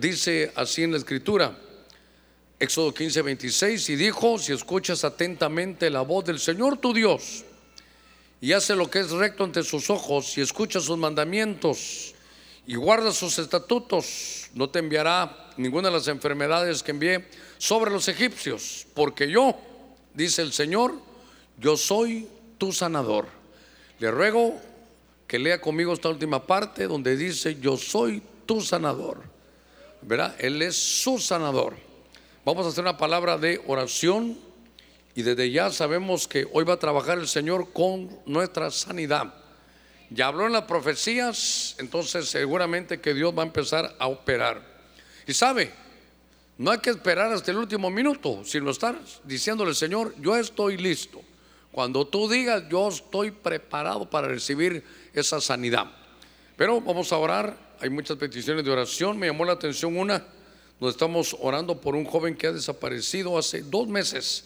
dice así en la escritura. Éxodo 15, 26, y dijo, si escuchas atentamente la voz del Señor tu Dios, y hace lo que es recto ante sus ojos, y escuchas sus mandamientos, y guarda sus estatutos, no te enviará ninguna de las enfermedades que envié sobre los egipcios, porque yo, dice el Señor, yo soy tu sanador. Le ruego que lea conmigo esta última parte donde dice, yo soy tu sanador. ¿Verdad? Él es su sanador. Vamos a hacer una palabra de oración y desde ya sabemos que hoy va a trabajar el Señor con nuestra sanidad. Ya habló en las profecías, entonces seguramente que Dios va a empezar a operar. Y sabe, no hay que esperar hasta el último minuto, sino estar diciéndole, Señor, yo estoy listo. Cuando tú digas, yo estoy preparado para recibir esa sanidad. Pero vamos a orar, hay muchas peticiones de oración. Me llamó la atención una, donde estamos orando por un joven que ha desaparecido hace dos meses.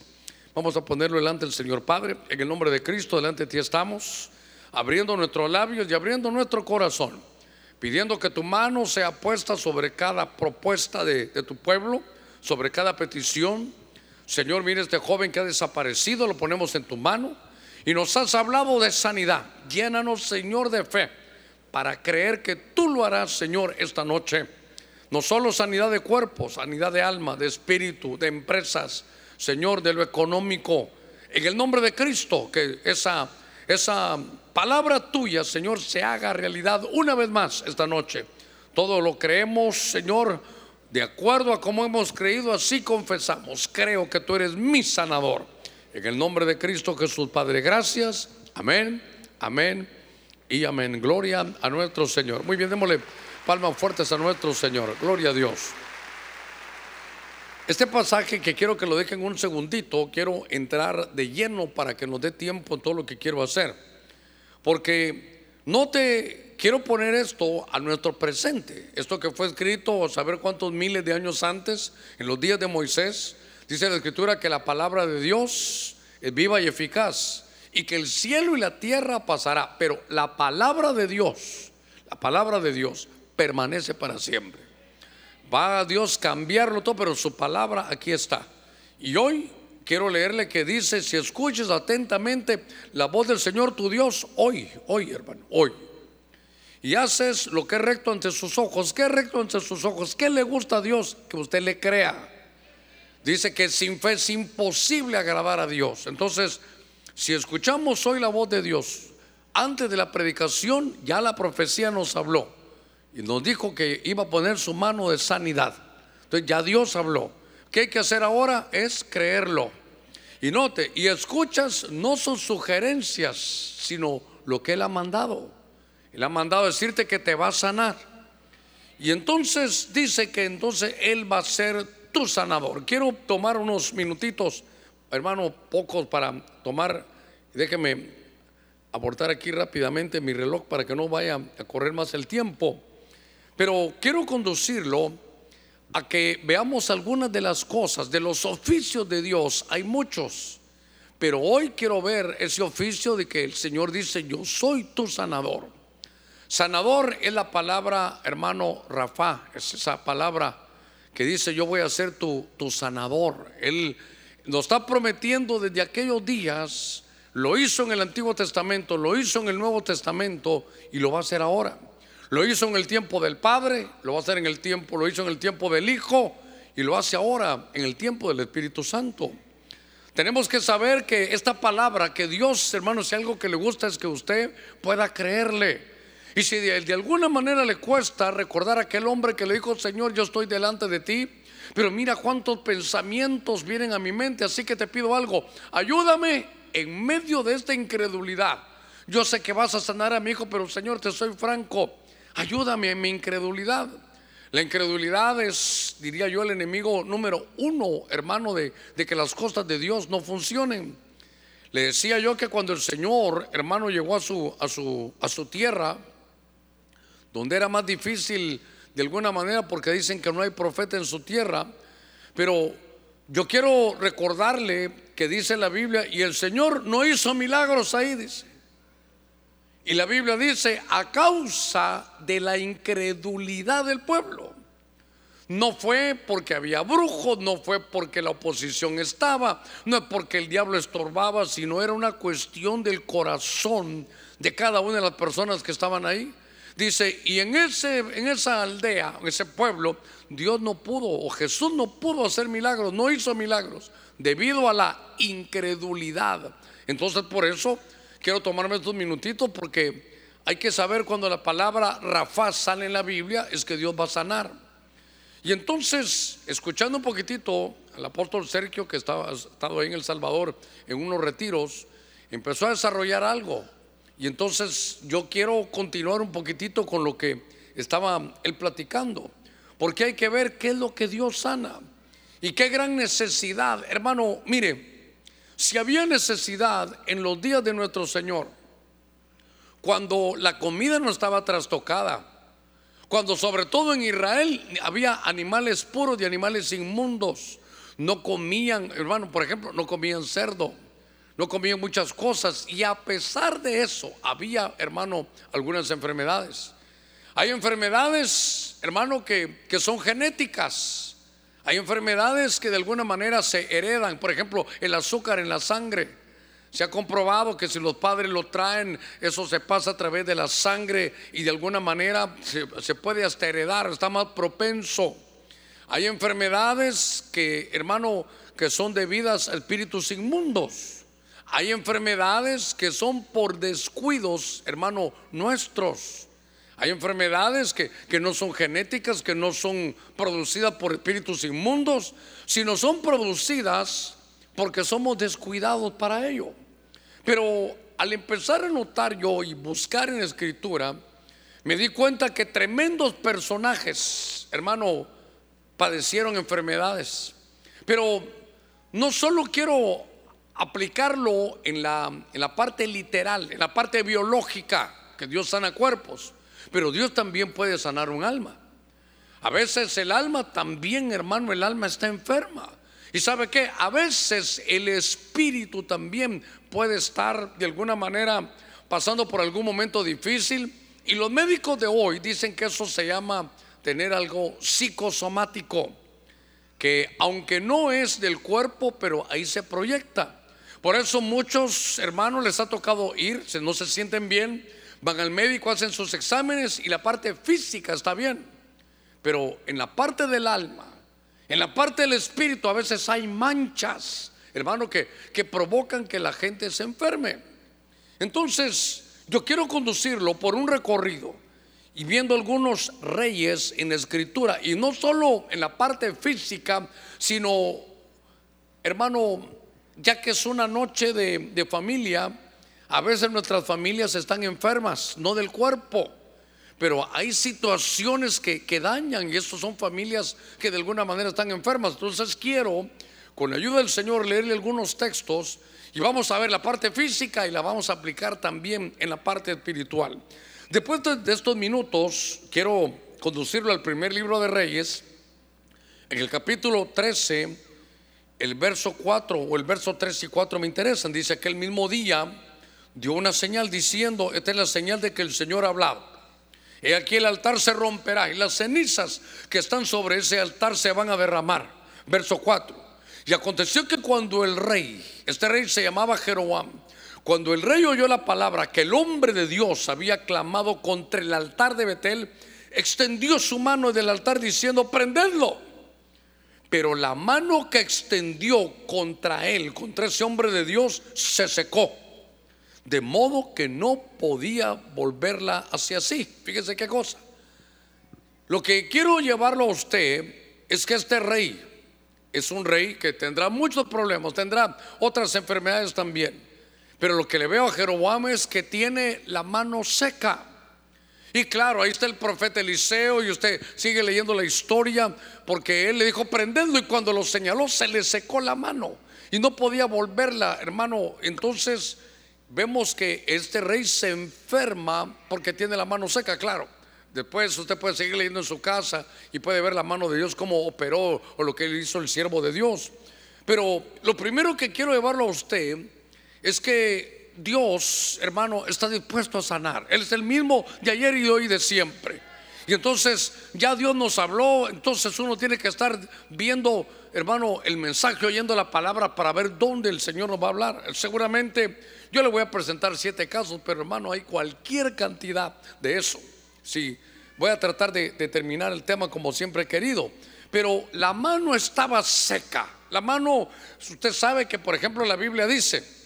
Vamos a ponerlo delante del Señor Padre, en el nombre de Cristo, delante de ti estamos abriendo nuestros labios y abriendo nuestro corazón, pidiendo que tu mano sea puesta sobre cada propuesta de, tu pueblo, sobre cada petición. Señor, mire este joven que ha desaparecido, lo ponemos en tu mano y nos has hablado de sanidad. Llénanos, Señor, de fe para creer que tú lo harás, Señor, esta noche. No solo sanidad de cuerpo, sanidad de alma, de espíritu, de empresas, Señor, de lo económico. En el nombre de Cristo, que esa, esa palabra tuya, Señor, se haga realidad una vez más esta noche. Todo lo creemos, Señor, de acuerdo a como hemos creído, así confesamos. Creo que tú eres mi sanador. En el nombre de Cristo Jesús, Padre, gracias. Amén, amén y amén. Gloria a nuestro Señor. Muy bien, démosle palmas fuertes a nuestro Señor. Gloria a Dios. Este pasaje que quiero que lo dejen un segundito, quiero entrar de lleno para que nos dé tiempo en todo lo que quiero hacer. Porque no te quiero poner esto a nuestro presente. Esto que fue escrito, saber cuántos miles de años antes, en los días de Moisés, dice la escritura que la palabra de Dios es viva y eficaz y que el cielo y la tierra pasará, pero la palabra de Dios, la palabra de Dios permanece para siempre. Va a Dios cambiarlo todo, pero su palabra aquí está. Y hoy quiero leerle que dice, si escuches atentamente la voz del Señor tu Dios, hoy, hoy hermano, hoy. Y haces lo que es recto ante sus ojos. ¿Qué es recto ante sus ojos? ¿Qué le gusta a Dios? Que usted le crea. Dice que sin fe es imposible agradar a Dios. Entonces, si escuchamos hoy la voz de Dios, antes de la predicación ya la profecía nos habló y nos dijo que iba a poner su mano de sanidad. Entonces ya Dios habló. ¿Qué hay que hacer ahora? Es creerlo. Y note, y escuchas no sus sugerencias, sino lo que Él ha mandado. Él ha mandado decirte que te va a sanar. Y entonces dice que entonces Él va a ser tu sanador. Quiero tomar unos minutitos, hermano, pocos para tomar, déjeme aportar aquí rápidamente mi reloj para que no vaya a correr más el tiempo. Pero quiero conducirlo a que veamos algunas de las cosas, de los oficios de Dios. Hay muchos, pero hoy quiero ver ese oficio de que el Señor dice, yo soy tu sanador. Sanador es la palabra, hermano Rafa, es esa palabra que dice, yo voy a ser tu, tu sanador. Él nos está prometiendo desde aquellos días, lo hizo en el Antiguo Testamento, lo hizo en el Nuevo Testamento y lo va a hacer ahora. Lo hizo en el tiempo del Padre, lo va a hacer en el tiempo, lo hizo en el tiempo del Hijo y lo hace ahora en el tiempo del Espíritu Santo. Tenemos que saber que esta palabra, que Dios, hermanos, si algo que le gusta es que usted pueda creerle. Y si de, de, alguna manera le cuesta recordar a aquel hombre que le dijo, Señor, yo estoy delante de ti, pero mira cuántos pensamientos vienen a mi mente, así que te pido algo, ayúdame en medio de esta incredulidad. Yo sé que vas a sanar a mi hijo, pero Señor, te soy franco, Ayúdame en mi incredulidad. La incredulidad es, diría yo, el enemigo número uno, hermano, de, que las cosas de Dios no funcionen. Le decía yo que cuando el Señor, hermano, llegó a su, a su, a su tierra, donde era más difícil de alguna manera, porque dicen que no hay profeta en su tierra, pero yo quiero recordarle que dice la Biblia, y el Señor no hizo milagros ahí, dice. Y la Biblia dice, a causa de la incredulidad del pueblo. No fue porque había brujos, no fue porque la oposición estaba, no es porque el diablo estorbaba, sino era una cuestión del corazón de cada una de las personas que estaban ahí. Dice, y en, ese, en esa aldea, en ese pueblo, Dios no pudo, o Jesús no pudo hacer milagros, no hizo milagros, debido a la incredulidad. Entonces, por eso quiero tomarme estos minutitos, porque hay que saber cuando la palabra Rafa sale en la Biblia, es que Dios va a sanar. Y entonces, escuchando un poquitito al apóstol Sergio, que estaba estado ahí en El Salvador en unos retiros, empezó a desarrollar algo. Y entonces yo quiero continuar un poquitito con lo que estaba él platicando, porque hay que ver qué es lo que Dios sana y qué gran necesidad. Hermano, mire, si había necesidad en los días de nuestro Señor, cuando la comida no estaba trastocada, cuando sobre todo en Israel había animales puros y animales inmundos. No comían, hermano, por ejemplo, no comían cerdo, no comían muchas cosas. Y a pesar de eso, había, hermano, algunas enfermedades. Hay enfermedades, hermano, que, que son genéticas. Hay enfermedades que de alguna manera se heredan. Por ejemplo, el azúcar en la sangre. Se ha comprobado que si los padres lo traen, eso se pasa a través de la sangre y de alguna manera se, puede hasta heredar, está más propenso. Hay enfermedades que, hermano, que son debidas a espíritus inmundos. Hay enfermedades que son por descuidos, hermano, nuestros. Hay enfermedades que, que, no son genéticas, que no son producidas por espíritus inmundos, sino son producidas porque somos descuidados para ello. Pero al empezar a notar yo y buscar en escritura, me di cuenta que tremendos personajes, hermano, padecieron enfermedades. Pero no solo quiero aplicarlo en la, en la parte literal, en la parte biológica, que Dios sana cuerpos, pero Dios también puede sanar un alma. A veces el alma también, hermano, el alma está enferma. Y sabe que a veces el espíritu también puede estar de alguna manera pasando por algún momento difícil. Y los médicos de hoy dicen que eso se llama tener algo psicosomático, que aunque no es del cuerpo, pero ahí se proyecta. Por eso muchos hermanos les ha tocado ir, no se sienten bien, van al médico, hacen sus exámenes y la parte física está bien. Pero en la parte del alma, en la parte del espíritu a veces hay manchas, hermano, que, que provocan que la gente se enferme. Entonces, yo quiero conducirlo por un recorrido y viendo algunos reyes en escritura, y no solo en la parte física, sino, hermano, ya que es una noche de, de familia, a veces nuestras familias están enfermas, no del cuerpo pero hay situaciones que, que dañan y estos son familias que de alguna manera están enfermas. Entonces quiero, con la ayuda del Señor, leerle algunos textos y vamos a ver la parte física y la vamos a aplicar también en la parte espiritual. Después de estos minutos, quiero conducirlo al primer libro de Reyes, en el capítulo 13, el verso 4 o el verso 3 y 4 me interesan. Dice que el mismo día dio una señal diciendo, esta es la señal de que el Señor ha hablado. Y aquí el altar se romperá y las cenizas que están sobre ese altar se van a derramar. Verso 4. Y aconteció que cuando el rey, este rey se llamaba Jeroboam, cuando el rey oyó la palabra que el hombre de Dios había clamado contra el altar de Betel, extendió su mano del altar diciendo, prendedlo. Pero la mano que extendió contra él, contra ese hombre de Dios, se secó de modo que no podía volverla hacia sí. Fíjese qué cosa. Lo que quiero llevarlo a usted es que este rey es un rey que tendrá muchos problemas, tendrá otras enfermedades también. Pero lo que le veo a Jeroboam es que tiene la mano seca. Y claro, ahí está el profeta Eliseo y usted sigue leyendo la historia porque él le dijo prendedlo y cuando lo señaló se le secó la mano y no podía volverla, hermano. Entonces vemos que este rey se enferma porque tiene la mano seca, claro. Después usted puede seguir leyendo en su casa y puede ver la mano de Dios, cómo operó o lo que hizo el siervo de Dios. Pero lo primero que quiero llevarlo a usted es que Dios, hermano, está dispuesto a sanar. Él es el mismo de ayer y hoy de siempre. Y entonces ya Dios nos habló, entonces uno tiene que estar viendo, hermano, el mensaje, oyendo la palabra para ver dónde el Señor nos va a hablar. Seguramente yo le voy a presentar siete casos, pero hermano, hay cualquier cantidad de eso. Sí, voy a tratar de, de terminar el tema como siempre he querido. Pero la mano estaba seca. La mano, usted sabe que por ejemplo la Biblia dice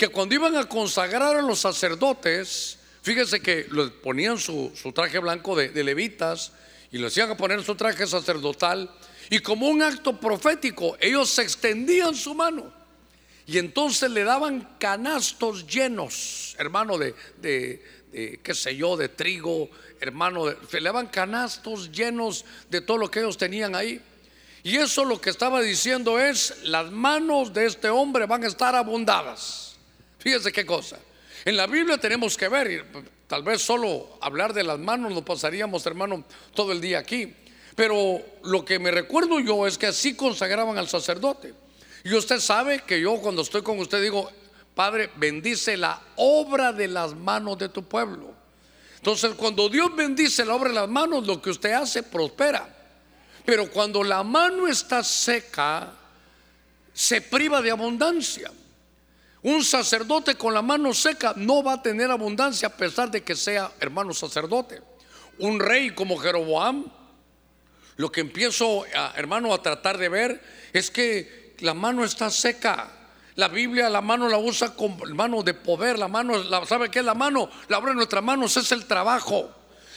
que cuando iban a consagrar a los sacerdotes, fíjese que ponían su, traje blanco de, levitas y lo hacían poner su traje sacerdotal y como un acto profético ellos se extendían su mano y entonces le daban canastos llenos, hermano, de, de, qué sé yo, de trigo, hermano, le daban canastos llenos de todo lo que ellos tenían ahí. Y eso lo que estaba diciendo es, las manos de este hombre van a estar abundadas. Fíjese qué cosa. En la Biblia tenemos que ver, tal vez solo hablar de las manos lo pasaríamos, hermano, todo el día aquí. Pero lo que me recuerdo yo es que así consagraban al sacerdote. Y usted sabe que yo cuando estoy con usted digo, Padre, bendice la obra de las manos de tu pueblo. Entonces, cuando Dios bendice la obra de las manos, lo que usted hace prospera. Pero cuando la mano está seca, se priva de abundancia. Un sacerdote con la mano seca no va a tener abundancia a pesar de que sea hermano sacerdote. Un rey como Jeroboam, lo que empiezo, hermano, a tratar de ver es que la mano está seca. La Biblia, la mano la usa como mano de poder, la mano, ¿sabe qué es la mano? La obra de nuestras manos es el trabajo.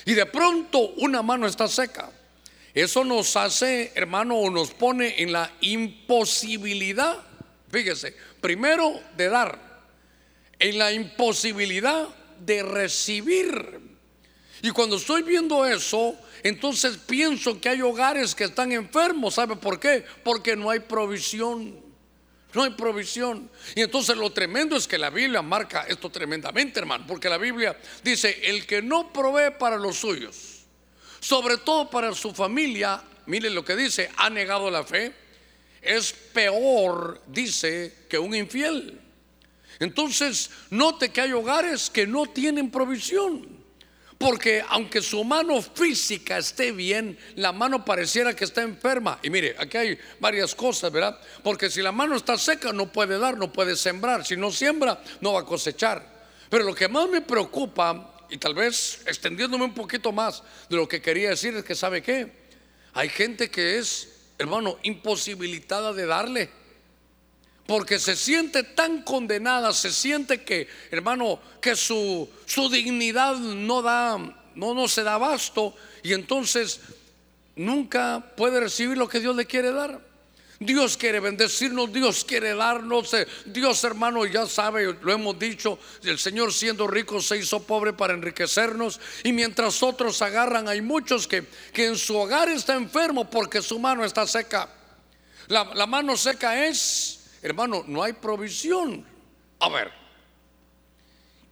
Y de pronto una mano está seca. Eso nos hace, hermano, o nos pone en la imposibilidad, fíjese, primero de dar, en la imposibilidad de recibir. Y cuando estoy viendo eso, entonces pienso que hay hogares que están enfermos. ¿Sabe por qué? Porque no hay provisión. No hay provisión. Y entonces lo tremendo es que la Biblia marca esto tremendamente, hermano. Porque la Biblia dice, el que no provee para los suyos sobre todo para su familia, mire lo que dice, ha negado la fe, es peor, dice, que un infiel. Entonces, note que hay hogares que no tienen provisión. Porque aunque su mano física esté bien, la mano pareciera que está enferma. Y mire, aquí hay varias cosas, ¿verdad? Porque si la mano está seca, no puede dar, no puede sembrar. Si no siembra, no va a cosechar. Pero lo que más me preocupa y tal vez extendiéndome un poquito más de lo que quería decir es que sabe qué, hay gente que es, hermano, imposibilitada de darle. Porque se siente tan condenada, se siente que, hermano, que su, su dignidad no da, no, no se da abasto y entonces nunca puede recibir lo que Dios le quiere dar. Dios quiere bendecirnos, Dios quiere darnos. Eh, Dios hermano ya sabe, lo hemos dicho, el Señor siendo rico se hizo pobre para enriquecernos. Y mientras otros agarran, hay muchos que, que en su hogar está enfermo porque su mano está seca. La, la mano seca es, hermano, no hay provisión. A ver,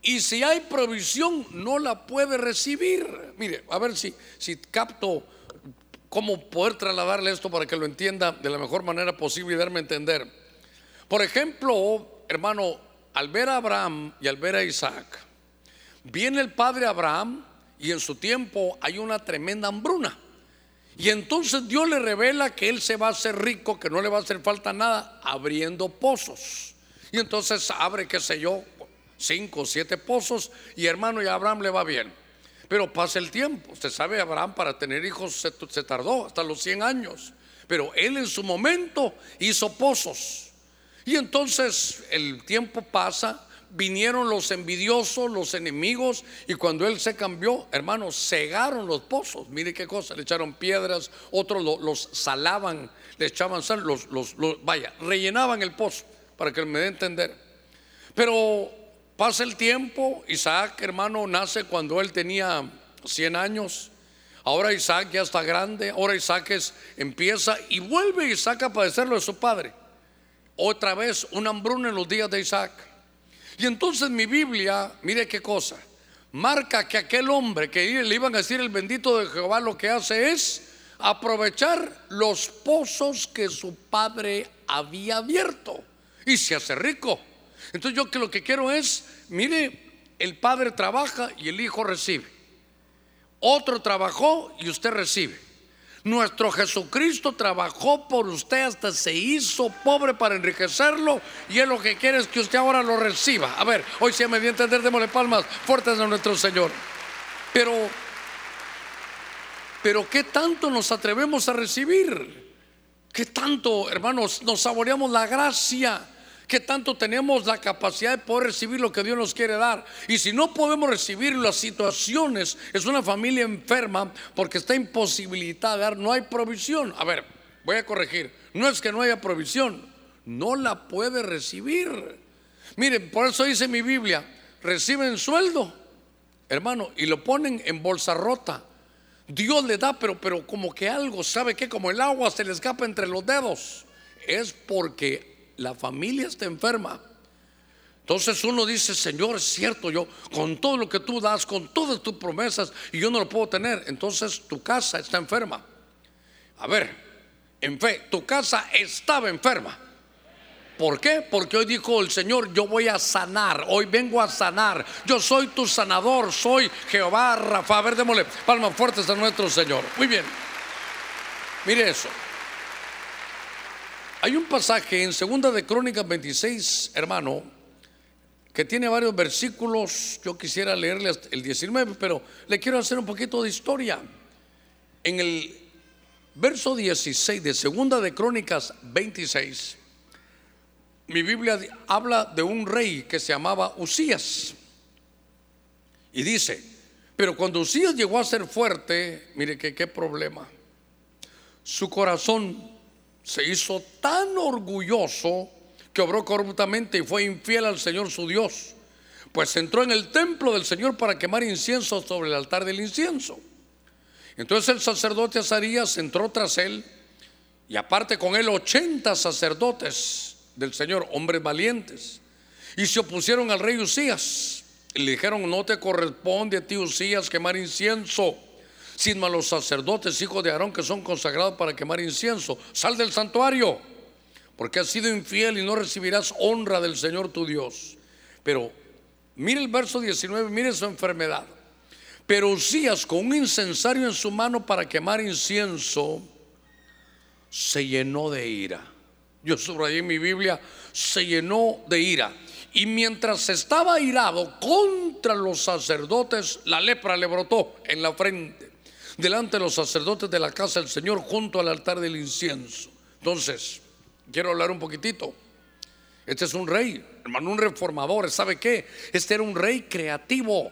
y si hay provisión, no la puede recibir. Mire, a ver si, si capto cómo poder trasladarle esto para que lo entienda de la mejor manera posible y darme a entender. Por ejemplo, hermano, al ver a Abraham y al ver a Isaac, viene el padre Abraham y en su tiempo hay una tremenda hambruna. Y entonces Dios le revela que él se va a hacer rico, que no le va a hacer falta nada, abriendo pozos. Y entonces abre, qué sé yo, cinco o siete pozos y hermano y Abraham le va bien. Pero pasa el tiempo. Usted sabe, Abraham para tener hijos se, tardó hasta los 100 años. Pero él en su momento hizo pozos. Y entonces el tiempo pasa, vinieron los envidiosos, los enemigos, y cuando él se cambió, hermanos, cegaron los pozos. Mire qué cosa, le echaron piedras, otros los salaban, le echaban sal, los, los, vaya, rellenaban el pozo, para que me dé a entender. Pero Pasa el tiempo, Isaac, hermano, nace cuando él tenía 100 años. Ahora Isaac ya está grande, ahora Isaac empieza y vuelve Isaac a padecerlo de su padre. Otra vez una hambruna en los días de Isaac. Y entonces mi Biblia, mire qué cosa, marca que aquel hombre que le iban a decir el bendito de Jehová lo que hace es aprovechar los pozos que su padre había abierto y se hace rico. Entonces yo que lo que quiero es, mire, el padre trabaja y el hijo recibe. otro trabajó y usted recibe. Nuestro Jesucristo trabajó por usted hasta se hizo pobre para enriquecerlo y él lo que quiere es que usted ahora lo reciba. A ver, hoy si me dio a entender, démosle palmas fuertes a nuestro Señor. Pero, pero ¿qué tanto nos atrevemos a recibir? ¿Qué tanto, hermanos, nos saboreamos la gracia? ¿Qué tanto tenemos la capacidad de poder recibir lo que Dios nos quiere dar? Y si no podemos recibir las situaciones, es una familia enferma porque está imposibilitada de dar, no hay provisión. A ver, voy a corregir, no es que no haya provisión, no la puede recibir. Miren, por eso dice mi Biblia, reciben sueldo, hermano, y lo ponen en bolsa rota. Dios le da, pero, pero como que algo, ¿sabe que Como el agua se le escapa entre los dedos. Es porque la familia está enferma. Entonces uno dice, Señor, es cierto, yo con todo lo que tú das, con todas tus promesas, y yo no lo puedo tener, entonces tu casa está enferma. A ver, en fe, tu casa estaba enferma. ¿Por qué? Porque hoy dijo el Señor, yo voy a sanar, hoy vengo a sanar. Yo soy tu sanador, soy Jehová Rafa. A ver, démosle palmas fuertes a nuestro Señor. Muy bien. Mire eso. Hay un pasaje en Segunda de Crónicas 26, hermano, que tiene varios versículos. Yo quisiera leerle el 19, pero le quiero hacer un poquito de historia. En el verso 16 de Segunda de Crónicas 26 mi Biblia habla de un rey que se llamaba Usías. Y dice, pero cuando Usías llegó a ser fuerte, mire que qué problema. Su corazón se hizo tan orgulloso que obró corruptamente y fue infiel al Señor su Dios. Pues entró en el templo del Señor para quemar incienso sobre el altar del incienso. Entonces el sacerdote Azarías entró tras él y aparte con él 80 sacerdotes del Señor, hombres valientes. Y se opusieron al rey Usías. Y le dijeron, no te corresponde a ti, Usías, quemar incienso, sino a los sacerdotes, hijos de Aarón, que son consagrados para quemar incienso. Sal del santuario, porque has sido infiel y no recibirás honra del Señor tu Dios. Pero mire el verso 19, mire su enfermedad. Pero Usías, con un incensario en su mano para quemar incienso, se llenó de ira yo subrayé en mi Biblia, se llenó de ira. Y mientras estaba irado contra los sacerdotes, la lepra le brotó en la frente, delante de los sacerdotes de la casa del Señor, junto al altar del incienso. Entonces, quiero hablar un poquitito. Este es un rey, hermano, un reformador. ¿Sabe qué? Este era un rey creativo.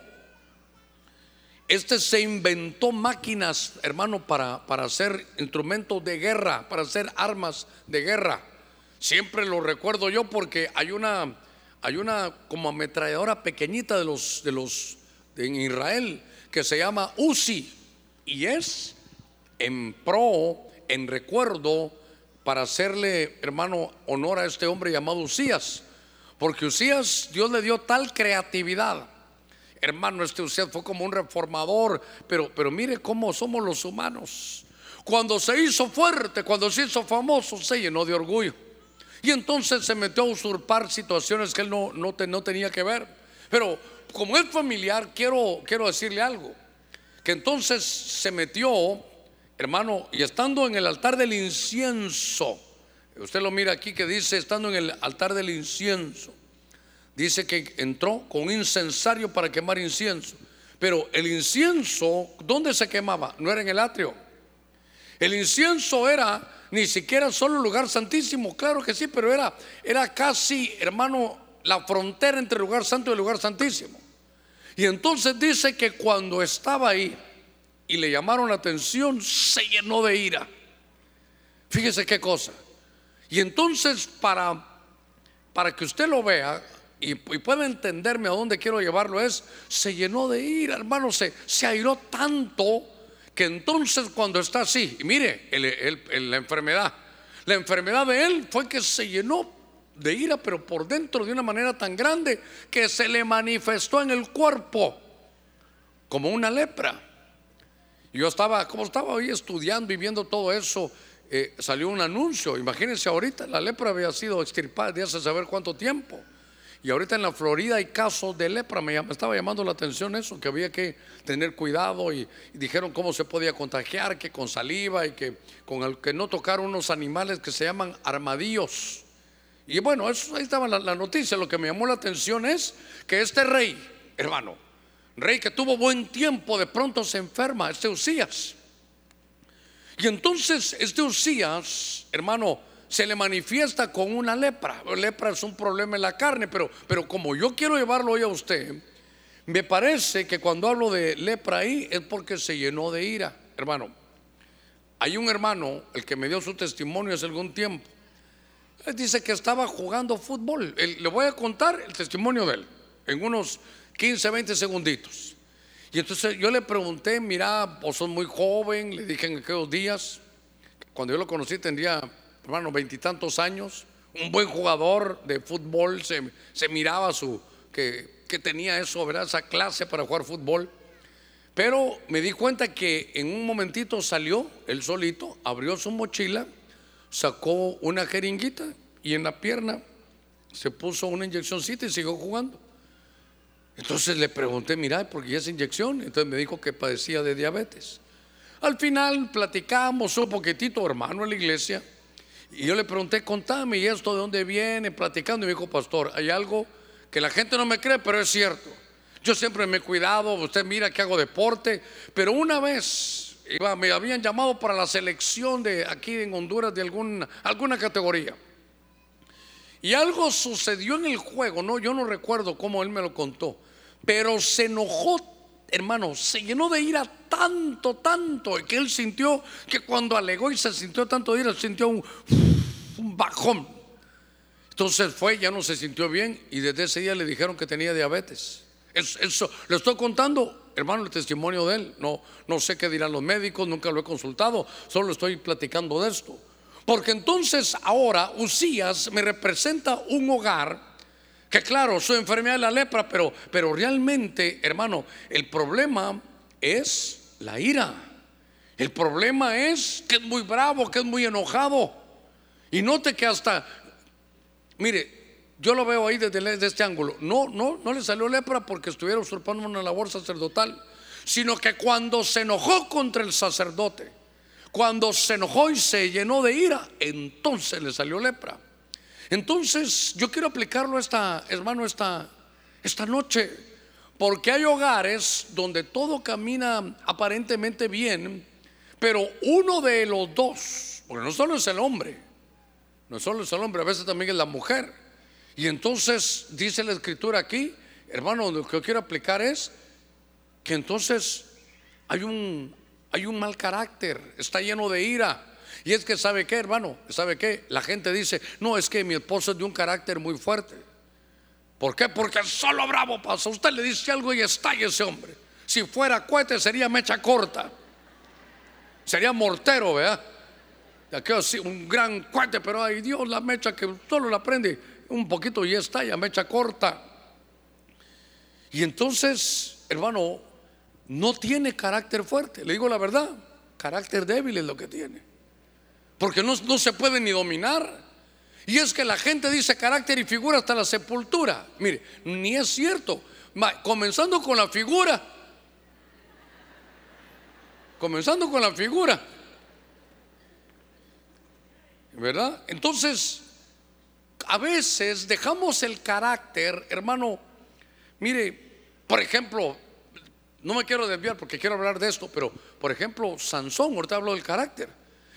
Este se inventó máquinas, hermano, para, para hacer instrumentos de guerra, para hacer armas de guerra. Siempre lo recuerdo yo porque hay una, hay una como ametralladora pequeñita de los, de los en Israel que se llama Uzi y es en pro, en recuerdo para hacerle, hermano, honor a este hombre llamado Usías. Porque Usías, Dios le dio tal creatividad. Hermano, este Usías fue como un reformador, pero, pero mire cómo somos los humanos. Cuando se hizo fuerte, cuando se hizo famoso, se llenó de orgullo. Y entonces se metió a usurpar situaciones que él no, no, no tenía que ver. Pero como es familiar, quiero, quiero decirle algo. Que entonces se metió, hermano, y estando en el altar del incienso, usted lo mira aquí que dice, estando en el altar del incienso, dice que entró con incensario para quemar incienso. Pero el incienso, ¿dónde se quemaba? No era en el atrio. El incienso era ni siquiera solo lugar santísimo, claro que sí, pero era, era casi, hermano, la frontera entre el lugar santo y el lugar santísimo. Y entonces dice que cuando estaba ahí y le llamaron la atención, se llenó de ira. Fíjese qué cosa. Y entonces para, para que usted lo vea y, pueda entenderme a dónde quiero llevarlo es, se llenó de ira, hermano, se, se airó tanto que entonces cuando está así, y mire la enfermedad, la enfermedad de él fue que se llenó de ira, pero por dentro de una manera tan grande que se le manifestó en el cuerpo como una lepra. Yo estaba, como estaba hoy estudiando y viendo todo eso, eh, salió un anuncio. Imagínense ahorita, la lepra había sido extirpada de hace saber cuánto tiempo. Y ahorita en la Florida hay casos de lepra. Me, estaba llamando la atención eso, que había que tener cuidado y, dijeron cómo se podía contagiar, que con saliva y que con el que no tocar unos animales que se llaman armadillos. Y bueno, ahí estaba la, la noticia. Lo que me llamó la atención es que este rey, hermano, rey que tuvo buen tiempo, de pronto se enferma, este Usías. Y entonces este Usías, hermano, se le manifiesta con una lepra. Lepra es un problema en la carne, pero, pero como yo quiero llevarlo hoy a usted, me parece que cuando hablo de lepra ahí es porque se llenó de ira. Hermano, hay un hermano, el que me dio su testimonio hace algún tiempo. Dice que estaba jugando fútbol. le voy a contar el testimonio de él en unos 15, 20 segunditos. Y entonces yo le pregunté, mira, vos sos muy joven, le dije en aquellos días, cuando yo lo conocí tendría hermano, veintitantos años, un buen jugador de fútbol, se, miraba su, que, que, tenía eso, ¿verdad? Esa clase para jugar fútbol. Pero me di cuenta que en un momentito salió él solito, abrió su mochila, sacó una jeringuita y en la pierna se puso una inyeccióncita y siguió jugando. Entonces le pregunté, mira, ¿por qué esa inyección? Entonces me dijo que padecía de diabetes. Al final platicamos un poquitito, hermano, en la iglesia. Y yo le pregunté, contame, ¿y esto de dónde viene? Platicando, y me dijo, pastor, hay algo que la gente no me cree, pero es cierto. Yo siempre me he cuidado, usted mira que hago deporte, pero una vez me habían llamado para la selección de aquí en Honduras de alguna, alguna categoría. Y algo sucedió en el juego, no, yo no recuerdo cómo él me lo contó, pero se enojó, hermano, se llenó de ira tanto, tanto, que él sintió que cuando alegó y se sintió tanto de ira, sintió un, un bajón. Entonces fue, ya no se sintió bien y desde ese día le dijeron que tenía diabetes. Eso, eso le estoy contando, hermano, el testimonio de él. No, no sé qué dirán los médicos, nunca lo he consultado, solo estoy platicando de esto. Porque entonces ahora Usías me representa un hogar que claro, su enfermedad es la lepra, pero, pero realmente, hermano, el problema es la ira. El problema es que es muy bravo, que es muy enojado. Y note que hasta, mire, yo lo veo ahí desde, este ángulo. No, no, no le salió lepra porque estuviera usurpando una labor sacerdotal, sino que cuando se enojó contra el sacerdote, cuando se enojó y se llenó de ira, entonces le salió lepra. Entonces, yo quiero aplicarlo esta, hermano, esta, esta noche. Porque hay hogares donde todo camina aparentemente bien, pero uno de los dos, porque no solo es el hombre, no solo es el hombre, a veces también es la mujer. Y entonces dice la escritura aquí, hermano, lo que quiero aplicar es que entonces hay un, hay un mal carácter, está lleno de ira. Y es que, ¿sabe qué, hermano? ¿Sabe qué? La gente dice, no, es que mi esposo es de un carácter muy fuerte. ¿Por qué? Porque solo bravo pasa. Usted le dice algo y estalla ese hombre. Si fuera cohete sería mecha corta. Sería mortero, ¿verdad? Aquello así, un gran cohete, pero ay Dios, la mecha que solo la prende un poquito y estalla, mecha corta. Y entonces, hermano, no tiene carácter fuerte. Le digo la verdad, carácter débil es lo que tiene. Porque no, no se puede ni dominar. Y es que la gente dice carácter y figura hasta la sepultura. Mire, ni es cierto. Comenzando con la figura. Comenzando con la figura. ¿Verdad? Entonces, a veces dejamos el carácter, hermano. Mire, por ejemplo, no me quiero desviar porque quiero hablar de esto, pero por ejemplo, Sansón, ahorita hablo del carácter.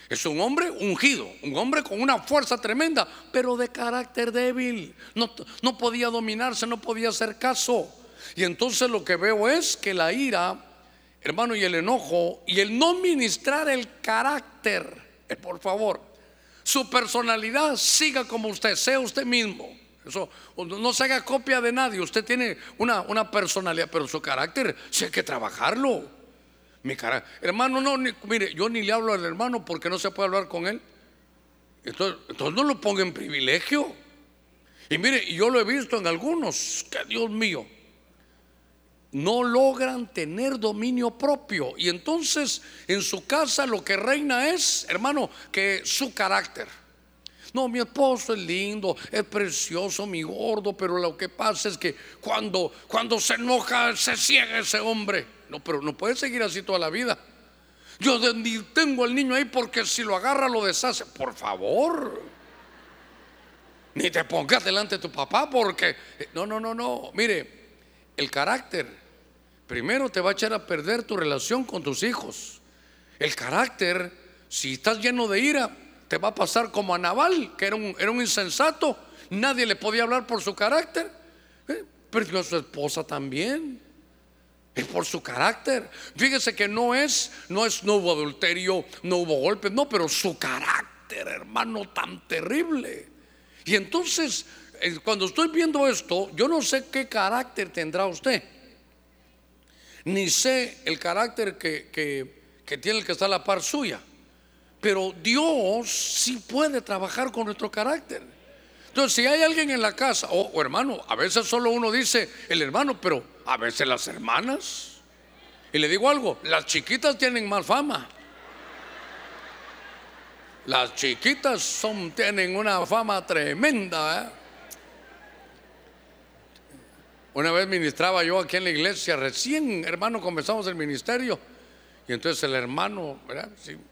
Es un hombre ungido, un hombre con una fuerza tremenda, pero de carácter débil. No, no podía dominarse, no podía hacer caso. Y entonces lo que veo es que la ira, hermano, y el enojo, y el no ministrar el carácter, eh, por favor, su personalidad siga como usted, sea usted mismo. Eso, no se haga copia de nadie. Usted tiene una, una personalidad, pero su carácter sí hay que trabajarlo. Mi cara, hermano, no, mire, yo ni le hablo al hermano porque no se puede hablar con él. Entonces, entonces no lo ponga en privilegio. Y mire, yo lo he visto en algunos, que Dios mío, no logran tener dominio propio. Y entonces en su casa lo que reina es, hermano, que su carácter. No, mi esposo es lindo, es precioso, mi gordo, pero lo que pasa es que cuando, cuando se enoja se ciega ese hombre. No, pero no puede seguir así toda la vida. Yo tengo al niño ahí porque si lo agarra lo deshace. Por favor. Ni te pongas delante de tu papá porque... No, no, no, no. Mire, el carácter primero te va a echar a perder tu relación con tus hijos. El carácter, si estás lleno de ira, te va a pasar como a Naval, que era un, era un insensato. Nadie le podía hablar por su carácter. ¿Eh? Perdió a su esposa también. Es por su carácter. Fíjese que no es, no es, no hubo adulterio, no hubo golpes, no, pero su carácter, hermano, tan terrible. Y entonces, eh, cuando estoy viendo esto, yo no sé qué carácter tendrá usted. Ni sé el carácter que, que, tiene el que está a la par suya. Pero Dios sí puede trabajar con nuestro carácter. Entonces, si hay alguien en la casa, o hermano, a veces solo uno dice el hermano, pero a veces las hermanas. Y le digo algo, las chiquitas tienen más fama. Las chiquitas son, tienen una fama tremenda. ¿eh? Una vez ministraba yo aquí en la iglesia, recién hermano comenzamos el ministerio. Y entonces el hermano,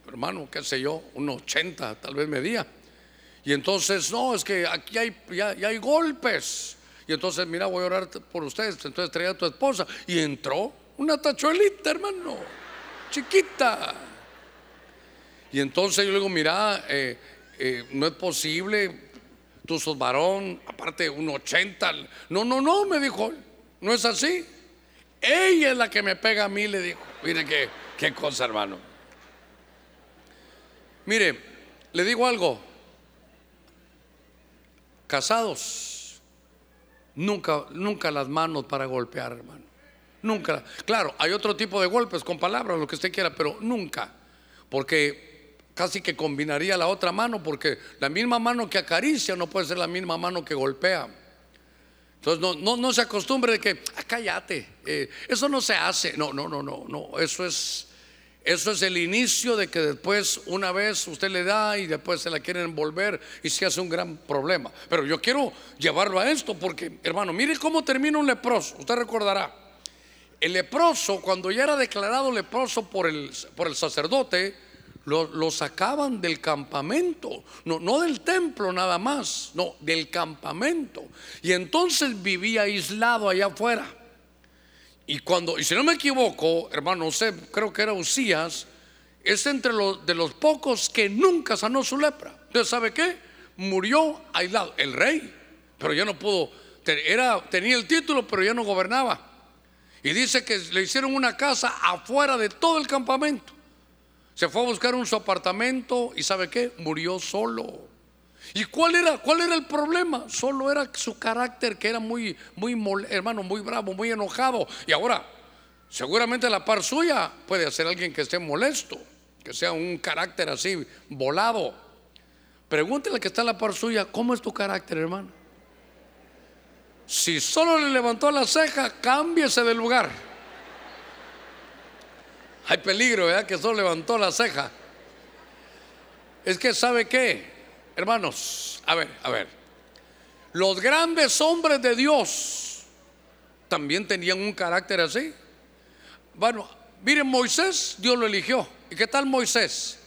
hermano, qué sé yo, un 80 tal vez medía. Y entonces, no, es que aquí hay, ya, hay golpes. Y entonces, mira, voy a orar por ustedes. Entonces traía a tu esposa. Y entró una tachuelita, hermano, chiquita. Y entonces yo le digo, mira, eh, eh, no es posible, tú sos varón, aparte un 80. No, no, no, me dijo, no es así. Ella es la que me pega a mí, le dijo. Mire qué, qué cosa, hermano. Mire, le digo algo. Casados, nunca, nunca las manos para golpear, hermano. Nunca. Claro, hay otro tipo de golpes con palabras, lo que usted quiera, pero nunca. Porque casi que combinaría la otra mano, porque la misma mano que acaricia no puede ser la misma mano que golpea. Entonces no, no, se acostumbre de que, ah, cállate, eh, eso no se hace. No, no, no, no, no, eso es, eso es el inicio de que después una vez usted le da y después se la quieren envolver y se hace un gran problema. Pero yo quiero llevarlo a esto porque, hermano, mire cómo termina un leproso. Usted recordará, el leproso, cuando ya era declarado leproso por el, por el sacerdote, lo, sacaban del campamento, no, del templo nada más, no, del campamento. Y entonces vivía aislado allá afuera. Y cuando, y si no me equivoco, hermano, sé, creo que era Usías, es entre los de los pocos que nunca sanó su lepra. Entonces, ¿sabe qué? Murió aislado, el rey, pero ya no pudo, era, tenía el título, pero ya no gobernaba. Y dice que le hicieron una casa afuera de todo el campamento. Se fue a buscar un su apartamento y ¿sabe qué? Murió solo. ¿Y cuál era, cuál era el problema? Solo era su carácter que era muy, muy, hermano, muy bravo, muy enojado. Y ahora, seguramente la par suya puede ser alguien que esté molesto, que sea un carácter así, volado. Pregúntele que está la par suya, ¿cómo es tu carácter, hermano? Si solo le levantó la ceja, cámbiese de lugar. Hay peligro, ¿verdad? Que solo levantó la ceja. Es que, ¿sabe qué? Hermanos, a ver, a ver. Los grandes hombres de Dios también tenían un carácter así. Bueno, miren, Moisés, Dios lo eligió. ¿Y qué tal Moisés?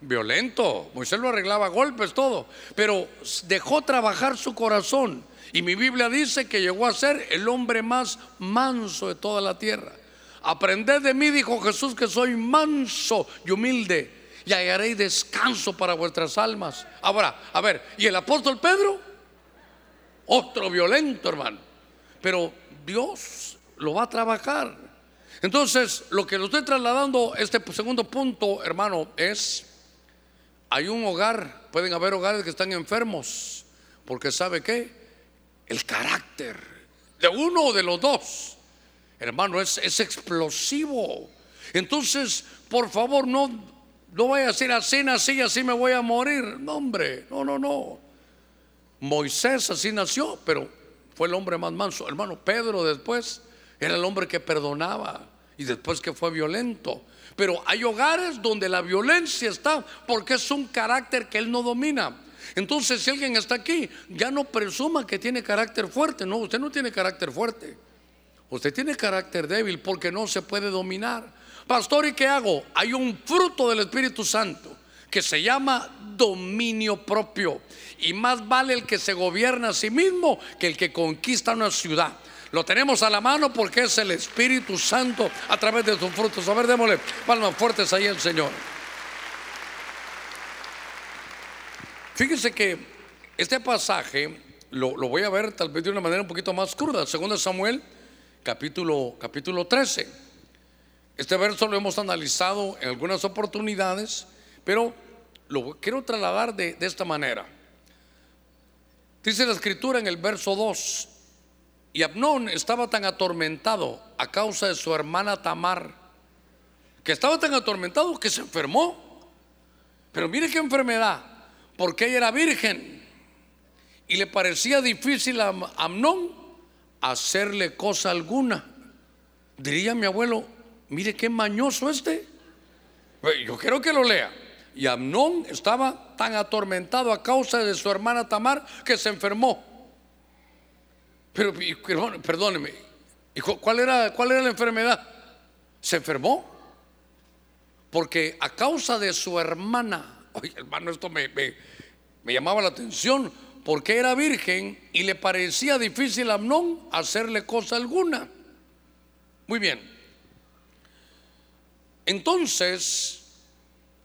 Violento. Moisés lo arreglaba golpes, todo. Pero dejó trabajar su corazón. Y mi Biblia dice que llegó a ser el hombre más manso de toda la tierra. Aprended de mí, dijo Jesús, que soy manso y humilde, y hallaréis descanso para vuestras almas. Ahora, a ver, ¿y el apóstol Pedro? Otro violento, hermano. Pero Dios lo va a trabajar. Entonces, lo que lo estoy trasladando, este segundo punto, hermano, es, hay un hogar, pueden haber hogares que están enfermos, porque ¿sabe qué? El carácter de uno o de los dos hermano, es, es explosivo. Entonces, por favor, no, no vaya a ser así, así, así me voy a morir. No, hombre, no, no, no. Moisés así nació, pero fue el hombre más manso. Hermano, Pedro después era el hombre que perdonaba y después que fue violento. Pero hay hogares donde la violencia está porque es un carácter que él no domina. Entonces, si alguien está aquí, ya no presuma que tiene carácter fuerte. No, usted no tiene carácter fuerte. Usted tiene carácter débil porque no se puede dominar. Pastor, ¿y qué hago? Hay un fruto del Espíritu Santo que se llama dominio propio. Y más vale el que se gobierna a sí mismo que el que conquista una ciudad. Lo tenemos a la mano porque es el Espíritu Santo a través de sus frutos. A ver, démosle palmas fuertes ahí al Señor. Fíjense que este pasaje lo, voy a ver tal vez de una manera un poquito más cruda. Segundo Samuel, capítulo, capítulo 13. Este verso lo hemos analizado en algunas oportunidades, pero lo quiero trasladar de, de esta manera. Dice la escritura en el verso 2, y Abnón estaba tan atormentado a causa de su hermana Tamar, que estaba tan atormentado que se enfermó. Pero mire qué enfermedad, porque ella era virgen y le parecía difícil a Amnón hacerle cosa alguna. Diría mi abuelo, mire qué mañoso este. Yo quiero que lo lea. Y Amnón estaba tan atormentado a causa de su hermana Tamar que se enfermó. Pero, perdóneme, ¿cuál era, ¿cuál era la enfermedad? ¿Se enfermó? Porque a causa de su hermana, oye hermano, esto me, llamaba la atención, porque era virgen y le parecía difícil a Amnón hacerle cosa alguna. Muy bien. Entonces,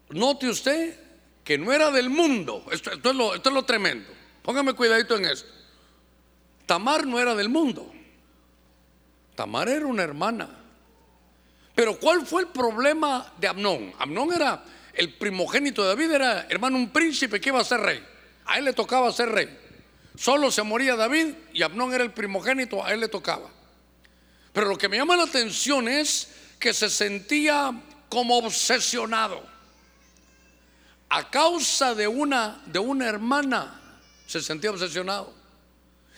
note usted que no era del mundo. Esto, es, lo, es lo tremendo. Póngame cuidadito en esto. Tamar no era del mundo. Tamar era una hermana. Pero ¿cuál fue el problema de Amnón? Amnón era el primogénito de David, era hermano un príncipe que iba a ser rey. A él le tocaba ser rey. Solo se moría David y Amnón era el primogénito, a él le tocaba. Pero lo que me llama la atención es que se sentía como obsesionado. A causa de una de una hermana se sentía obsesionado.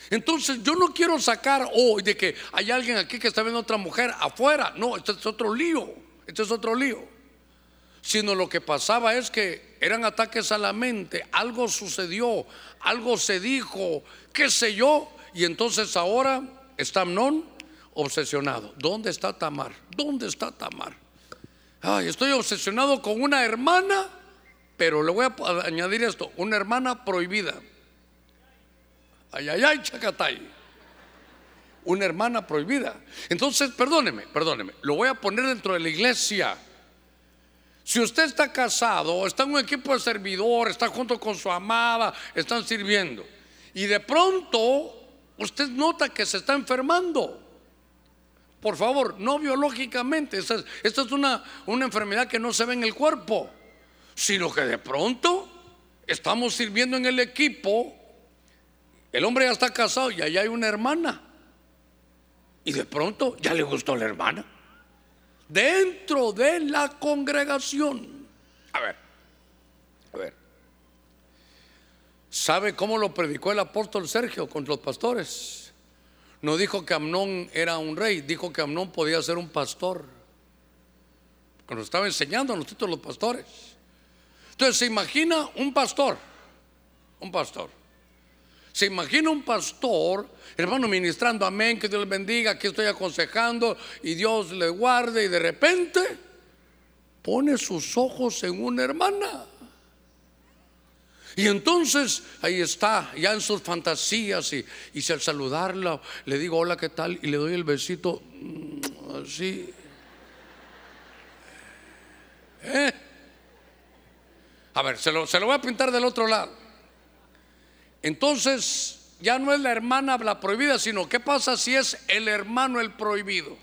Entonces yo no quiero sacar hoy de que hay alguien aquí que está viendo otra mujer afuera. No, este es otro lío. Este es otro lío. Sino lo que pasaba es que eran ataques a la mente. Algo sucedió, algo se dijo, qué sé yo. Y entonces ahora está Amnón obsesionado. ¿Dónde está Tamar? ¿Dónde está Tamar? Ay, estoy obsesionado con una hermana, pero le voy a añadir esto, una hermana prohibida. Ay, ay, ay, chacatay. Una hermana prohibida. Entonces, perdóneme, perdóneme, lo voy a poner dentro de la iglesia. Si usted está casado, está en un equipo de servidor, está junto con su amada, están sirviendo, y de pronto usted nota que se está enfermando. Por favor, no biológicamente, esta es, una, una enfermedad que no se ve en el cuerpo, sino que de pronto estamos sirviendo en el equipo el hombre ya está casado y allá hay una hermana. Y de pronto ya le gustó la hermana. Dentro de la congregación. A ver, a ver. ¿Sabe cómo lo predicó el apóstol Sergio con los pastores? No dijo que Amnón era un rey, dijo que Amnón podía ser un pastor. Cuando estaba enseñando a nosotros los pastores. Entonces se imagina un pastor, un pastor se imagina un pastor, hermano, ministrando, amén, que Dios le bendiga, aquí estoy aconsejando y Dios le guarde y de repente pone sus ojos en una hermana. Y entonces ahí está, ya en sus fantasías, y, y si al saludarla le digo hola, ¿qué tal? Y le doy el besito mm, así. ¿Eh? A ver, se lo, se lo voy a pintar del otro lado. Entonces, ya no es la hermana la prohibida, sino ¿qué pasa si es el hermano el prohibido?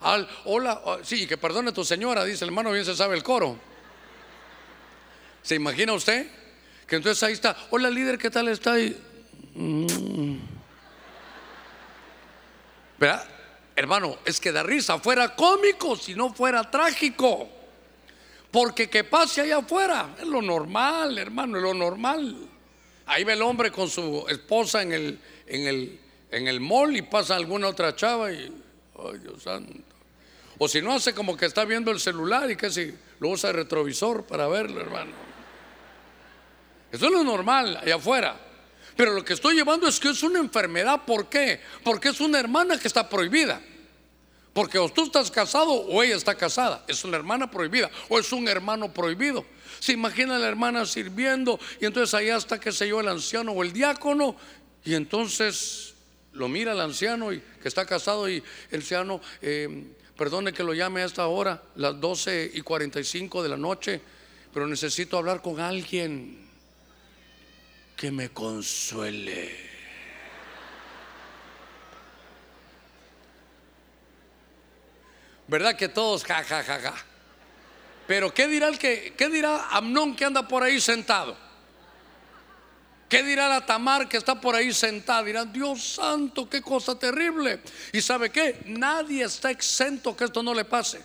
Al, hola, oh, sí, que perdone tu señora, dice el hermano, bien se sabe el coro. ¿Se imagina usted? Que entonces ahí está, hola líder, ¿qué tal está ahí? Mm. ¿Verdad? Hermano, es que da risa, fuera cómico, si no fuera trágico. Porque que pase allá afuera es lo normal, hermano, es lo normal. Ahí ve el hombre con su esposa en el, en el, en el mall y pasa alguna otra chava y, ay Dios santo. O si no, hace como que está viendo el celular y que si lo usa el retrovisor para verlo, hermano. Eso es normal allá afuera. Pero lo que estoy llevando es que es una enfermedad. ¿Por qué? Porque es una hermana que está prohibida. Porque o tú estás casado o ella está casada. Es una hermana prohibida o es un hermano prohibido. Se imagina la hermana sirviendo y entonces allá está, qué sé yo, el anciano o el diácono. Y entonces lo mira el anciano y, que está casado y el anciano, eh, perdone que lo llame a esta hora, las 12 y 45 de la noche, pero necesito hablar con alguien que me consuele. ¿Verdad que todos ja ja ja ja? Pero ¿qué dirá el que qué dirá Amnón que anda por ahí sentado? ¿Qué dirá la Tamar que está por ahí sentada? Dirán, Dios santo, qué cosa terrible. ¿Y sabe qué? Nadie está exento que esto no le pase.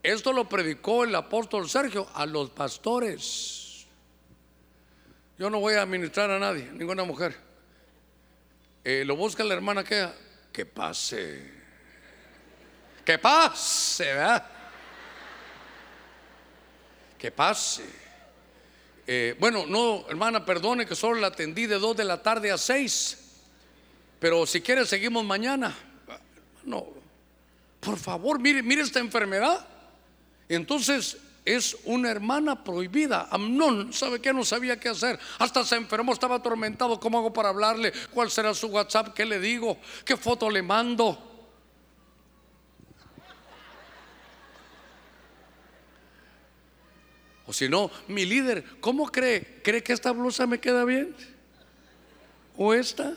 Esto lo predicó el apóstol Sergio a los pastores. Yo no voy a administrar a nadie, ninguna mujer. Eh, lo busca la hermana que que pase. Que pase, ¿verdad? Que pase. Eh, bueno, no, hermana, perdone que solo la atendí de 2 de la tarde a 6. Pero si quiere, seguimos mañana. No, por favor, mire, mire esta enfermedad. Entonces es una hermana prohibida. Amnón, ¿sabe qué? No sabía qué hacer. Hasta se enfermó, estaba atormentado. ¿Cómo hago para hablarle? ¿Cuál será su WhatsApp? ¿Qué le digo? ¿Qué foto le mando? O si no, mi líder, ¿cómo cree? ¿Cree que esta blusa me queda bien? ¿O esta?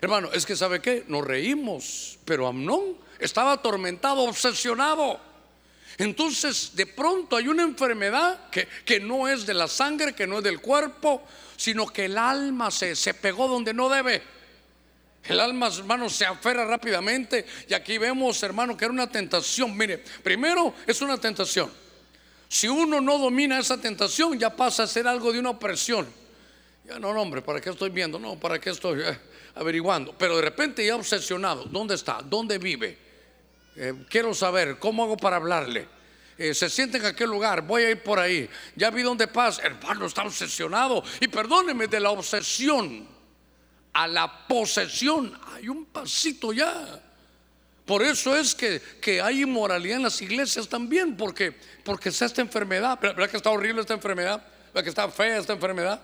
Hermano, es que sabe qué, nos reímos, pero Amnón estaba atormentado, obsesionado. Entonces, de pronto hay una enfermedad que, que, no es de la sangre, que no es del cuerpo, sino que el alma se, se pegó donde no debe. El alma, hermano, se aferra rápidamente. Y aquí vemos, hermano, que era una tentación. Mire, primero es una tentación. Si uno no domina esa tentación, ya pasa a ser algo de una opresión. Ya no, hombre, ¿para qué estoy viendo? No, ¿para qué estoy eh, averiguando? Pero de repente ya obsesionado. ¿Dónde está? ¿Dónde vive? Eh, quiero saber, ¿cómo hago para hablarle? Eh, se siente en aquel lugar, voy a ir por ahí. Ya vi dónde pasa. Hermano, está obsesionado. Y perdóneme de la obsesión a la posesión. Hay un pasito ya. Por eso es que, que, hay inmoralidad en las iglesias también, porque, porque está esta enfermedad. ¿Verdad que está horrible esta enfermedad? ¿Verdad que está fea esta enfermedad?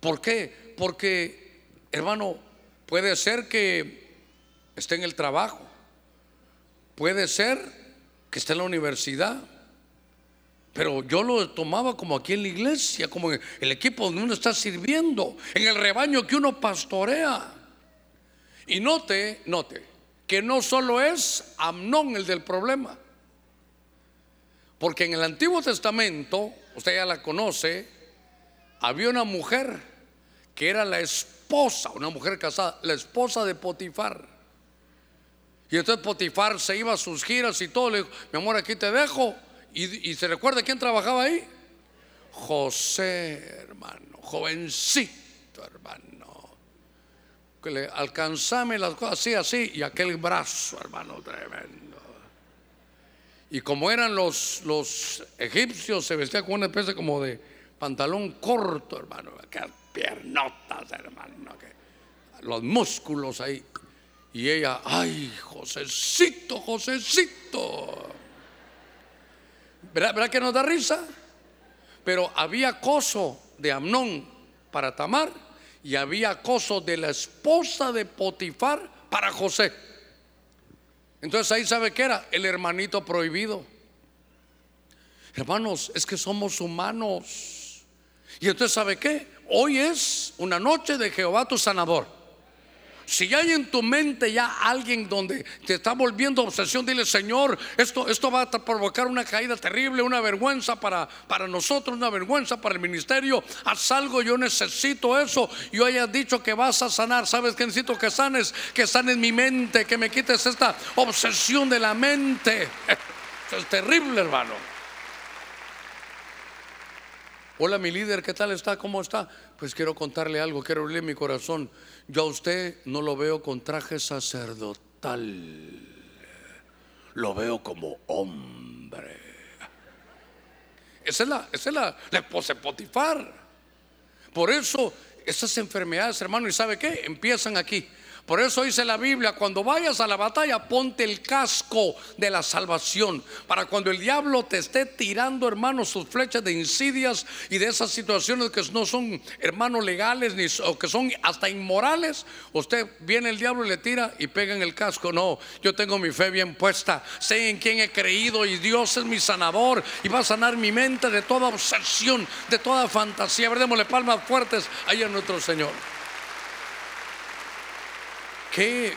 ¿Por qué? Porque, hermano, puede ser que esté en el trabajo, puede ser que esté en la universidad, pero yo lo tomaba como aquí en la iglesia, como el equipo donde uno está sirviendo, en el rebaño que uno pastorea. Y note, note, que no solo es Amnón el del problema. Porque en el Antiguo Testamento, usted ya la conoce, había una mujer que era la esposa, una mujer casada, la esposa de Potifar. Y entonces Potifar se iba a sus giras y todo, le dijo, mi amor, aquí te dejo ¿Y, se recuerda quién trabajaba ahí? José, hermano, jovencito, hermano. Que le alcanzame las cosas así, así, y aquel brazo, hermano, tremendo. Y como eran los, los egipcios, se vestía con una especie como de pantalón corto, hermano, aquellas piernotas, hermano, los músculos ahí. Y ella, ay, Josecito, Josecito. ¿Verdad, que nos da risa? Pero había acoso de Amnón para Tamar y había acoso de la esposa de Potifar para José. Entonces ahí sabe que era el hermanito prohibido. Hermanos, es que somos humanos. Y entonces sabe qué? Hoy es una noche de Jehová tu sanador. Si hay en tu mente ya alguien donde te está volviendo obsesión, dile, Señor, esto, esto va a provocar una caída terrible, una vergüenza para, para nosotros, una vergüenza para el ministerio. Haz algo, yo necesito eso. Yo haya dicho que vas a sanar. ¿Sabes que necesito que sanes? Que sanes mi mente, que me quites esta obsesión de la mente. es terrible, hermano. Hola, mi líder, ¿qué tal está? ¿Cómo está? Pues quiero contarle algo, quiero abrirle mi corazón. Yo a usted no lo veo con traje sacerdotal, lo veo como hombre. Esa es la, esa es la, la esposa de Potifar. Por eso, esas enfermedades, hermano, ¿y sabe qué? Empiezan aquí. Por eso dice la Biblia, cuando vayas a la batalla, ponte el casco de la salvación. Para cuando el diablo te esté tirando, hermano, sus flechas de insidias y de esas situaciones que no son, hermanos, legales ni, o que son hasta inmorales, usted viene el diablo y le tira y pega en el casco. No, yo tengo mi fe bien puesta. Sé en quién he creído y Dios es mi sanador y va a sanar mi mente de toda obsesión, de toda fantasía. A ver, palmas fuertes ahí a nuestro Señor. ¿Qué,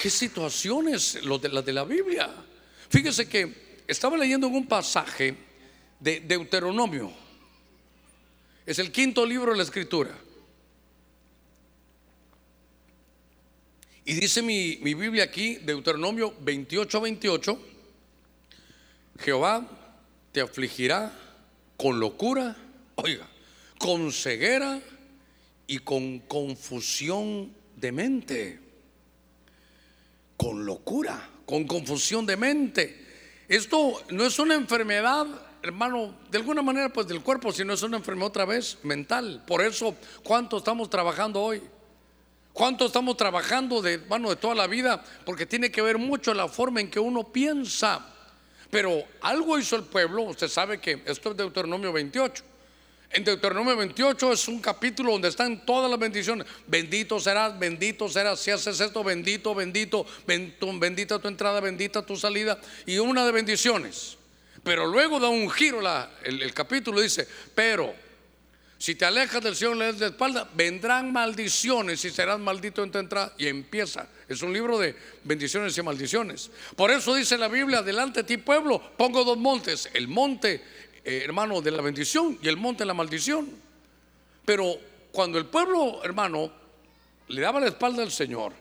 qué situaciones lo de las de la Biblia? Fíjese que estaba leyendo en un pasaje de Deuteronomio. Es el quinto libro de la escritura. Y dice mi, mi Biblia aquí, Deuteronomio 28, 28, Jehová te afligirá con locura, oiga, con ceguera y con confusión de mente, con locura, con confusión de mente. Esto no es una enfermedad, hermano, de alguna manera pues del cuerpo, sino es una enfermedad otra vez mental. Por eso, ¿cuánto estamos trabajando hoy? ¿Cuánto estamos trabajando de, mano de toda la vida? Porque tiene que ver mucho la forma en que uno piensa. Pero algo hizo el pueblo, usted sabe que esto es Deuteronomio 28. En Deuteronomio 28 es un capítulo donde están todas las bendiciones. Bendito serás, bendito serás. Si haces esto, bendito, bendito, bendita tu entrada, bendita tu salida. Y una de bendiciones. Pero luego da un giro el, capítulo. Dice, pero si te alejas del Señor, le das de espalda, vendrán maldiciones y serás maldito en tu entrada. Y empieza. Es un libro de bendiciones y maldiciones. Por eso dice la Biblia, delante de ti pueblo, pongo dos montes. El monte eh, hermano, de la bendición y el monte de la maldición. Pero cuando el pueblo, hermano, le daba la espalda al Señor,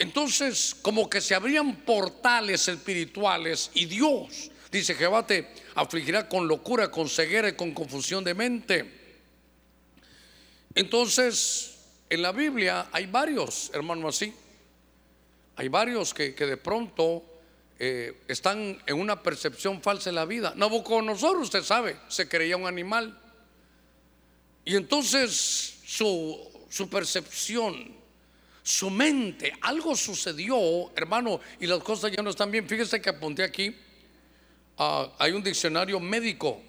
entonces como que se abrían portales espirituales y Dios, dice Jehová, te afligirá con locura, con ceguera y con confusión de mente. Entonces, en la Biblia hay varios, hermano, así. Hay varios que, que de pronto eh, están en una percepción falsa de la vida. Nabucodonosor, usted sabe, se creía un animal. Y entonces su, su percepción, su mente, algo sucedió, hermano, y las cosas ya no están bien. Fíjese que apunté aquí, ah, hay un diccionario médico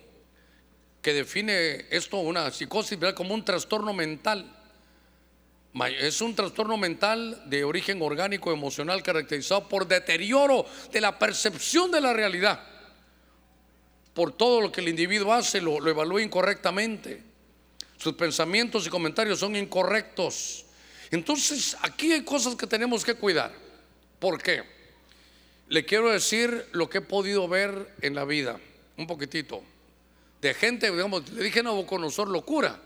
que define esto, una psicosis, como un trastorno mental. Es un trastorno mental de origen orgánico emocional caracterizado por deterioro de la percepción de la realidad. Por todo lo que el individuo hace, lo, lo evalúa incorrectamente. Sus pensamientos y comentarios son incorrectos. Entonces, aquí hay cosas que tenemos que cuidar. ¿Por qué? Le quiero decir lo que he podido ver en la vida, un poquitito. De gente, digamos, le dije no conocer locura,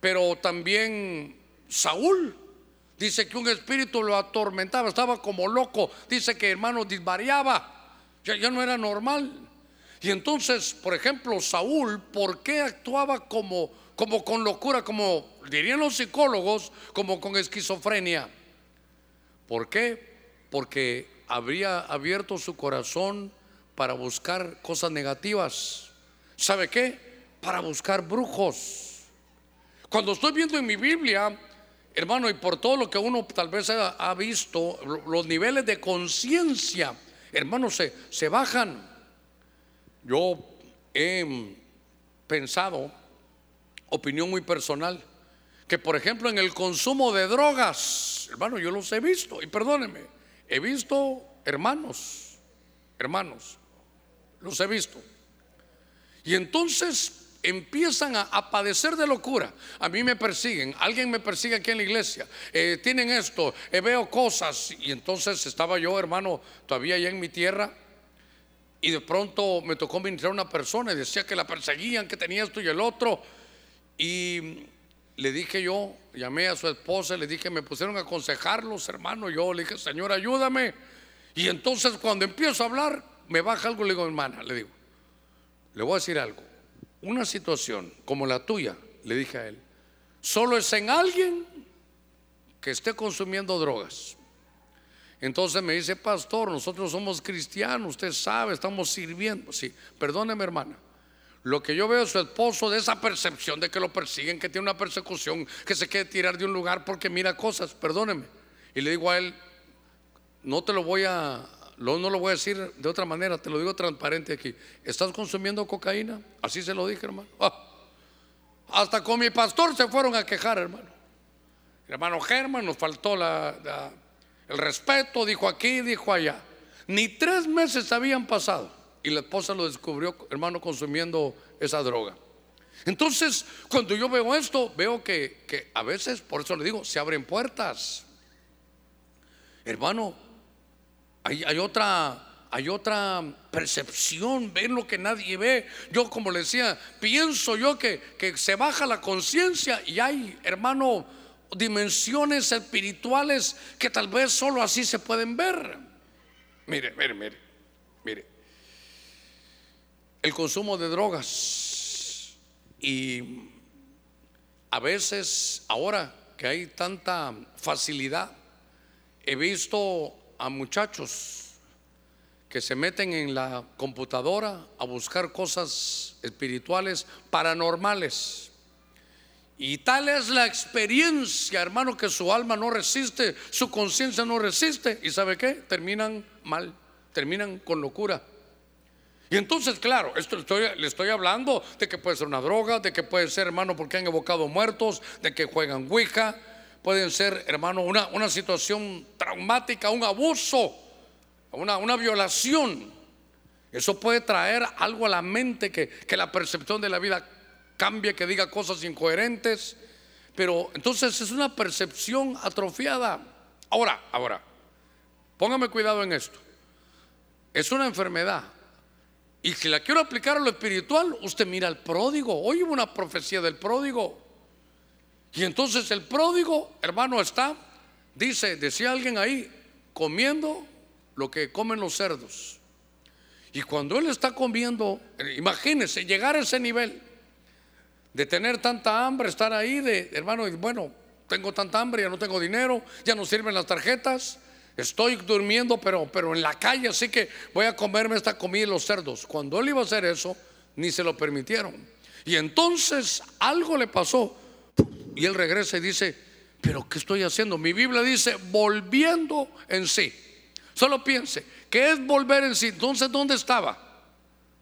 pero también Saúl. Dice que un espíritu lo atormentaba, estaba como loco. Dice que hermano disvariaba, ya, no era normal. Y entonces, por ejemplo, Saúl, ¿por qué actuaba como, como con locura, como dirían los psicólogos, como con esquizofrenia? ¿Por qué? Porque habría abierto su corazón para buscar cosas negativas. ¿Sabe qué? Para buscar brujos. Cuando estoy viendo en mi Biblia hermano, y por todo lo que uno tal vez ha, visto, los niveles de conciencia, hermano, se, se bajan. Yo he pensado, opinión muy personal, que por ejemplo en el consumo de drogas, hermano, yo los he visto, y perdónenme, he visto hermanos, hermanos, los he visto. Y entonces empiezan a, padecer de locura. A mí me persiguen, alguien me persigue aquí en la iglesia, eh, tienen esto, eh, veo cosas. Y entonces estaba yo, hermano, todavía allá en mi tierra. Y de pronto me tocó ministrar a una persona y decía que la perseguían, que tenía esto y el otro. Y le dije yo, llamé a su esposa, le dije, me pusieron a aconsejarlos, hermano. Yo le dije, Señor, ayúdame. Y entonces cuando empiezo a hablar, me baja algo, le digo, hermana, le digo, le voy a decir algo una situación como la tuya, le dije a él, solo es en alguien que esté consumiendo drogas. Entonces me dice, pastor, nosotros somos cristianos, usted sabe, estamos sirviendo. Sí, perdóneme hermana. Lo que yo veo es su esposo de esa percepción de que lo persiguen, que tiene una persecución, que se quiere tirar de un lugar porque mira cosas, perdóneme. Y le digo a él, no te lo voy a, no, lo voy a decir de otra manera, te lo digo transparente aquí. ¿Estás consumiendo cocaína? Así se lo dije, hermano. Ah, hasta con mi pastor se fueron a quejar, hermano. hermano Germán nos faltó el respeto, dijo aquí, dijo allá. Ni tres meses habían pasado y la esposa lo descubrió, hermano, consumiendo esa droga. Entonces, cuando yo veo esto, veo que, que a veces, por eso le digo, se abren puertas. Hermano, hay, otra hay otra percepción, ven lo que nadie ve. Yo, como le decía, pienso yo que, que se baja la conciencia y hay, hermano, dimensiones espirituales que tal vez solo así se pueden ver. Mire, mire, mire, mire. El consumo de drogas y a veces, ahora que hay tanta facilidad, he visto a muchachos que se meten en la computadora a buscar cosas espirituales paranormales. Y tal es la experiencia, hermano, que su alma no resiste, su conciencia no resiste. ¿Y sabe qué? Terminan mal, terminan con locura. Y entonces, claro, esto le estoy hablando de que puede ser una droga, de que puede ser, hermano, porque han evocado muertos, de que juegan Ouija, pueden ser, hermano, una, una situación traumática, un abuso, una, una violación. Eso puede traer algo a la mente que, que la percepción de la vida cambie, que diga cosas incoherentes. Pero entonces es una percepción atrofiada. Ahora, ahora, póngame cuidado en esto. Es una enfermedad. Y si la quiero aplicar a lo espiritual, usted mira al pródigo. Hoy hubo una profecía del pródigo. Y entonces el pródigo, hermano, está, dice, decía alguien ahí, comiendo lo que comen los cerdos. Y cuando él está comiendo, imagínese llegar a ese nivel de tener tanta hambre, estar ahí, de hermano, bueno, tengo tanta hambre, ya no tengo dinero, ya no sirven las tarjetas, estoy durmiendo, pero, pero en la calle, así que voy a comerme esta comida de los cerdos. Cuando él iba a hacer eso, ni se lo permitieron. Y entonces algo le pasó y él regresa y dice, pero ¿qué estoy haciendo? Mi Biblia dice, volviendo en sí. Solo piense, ¿qué es volver en sí? Entonces, ¿dónde estaba?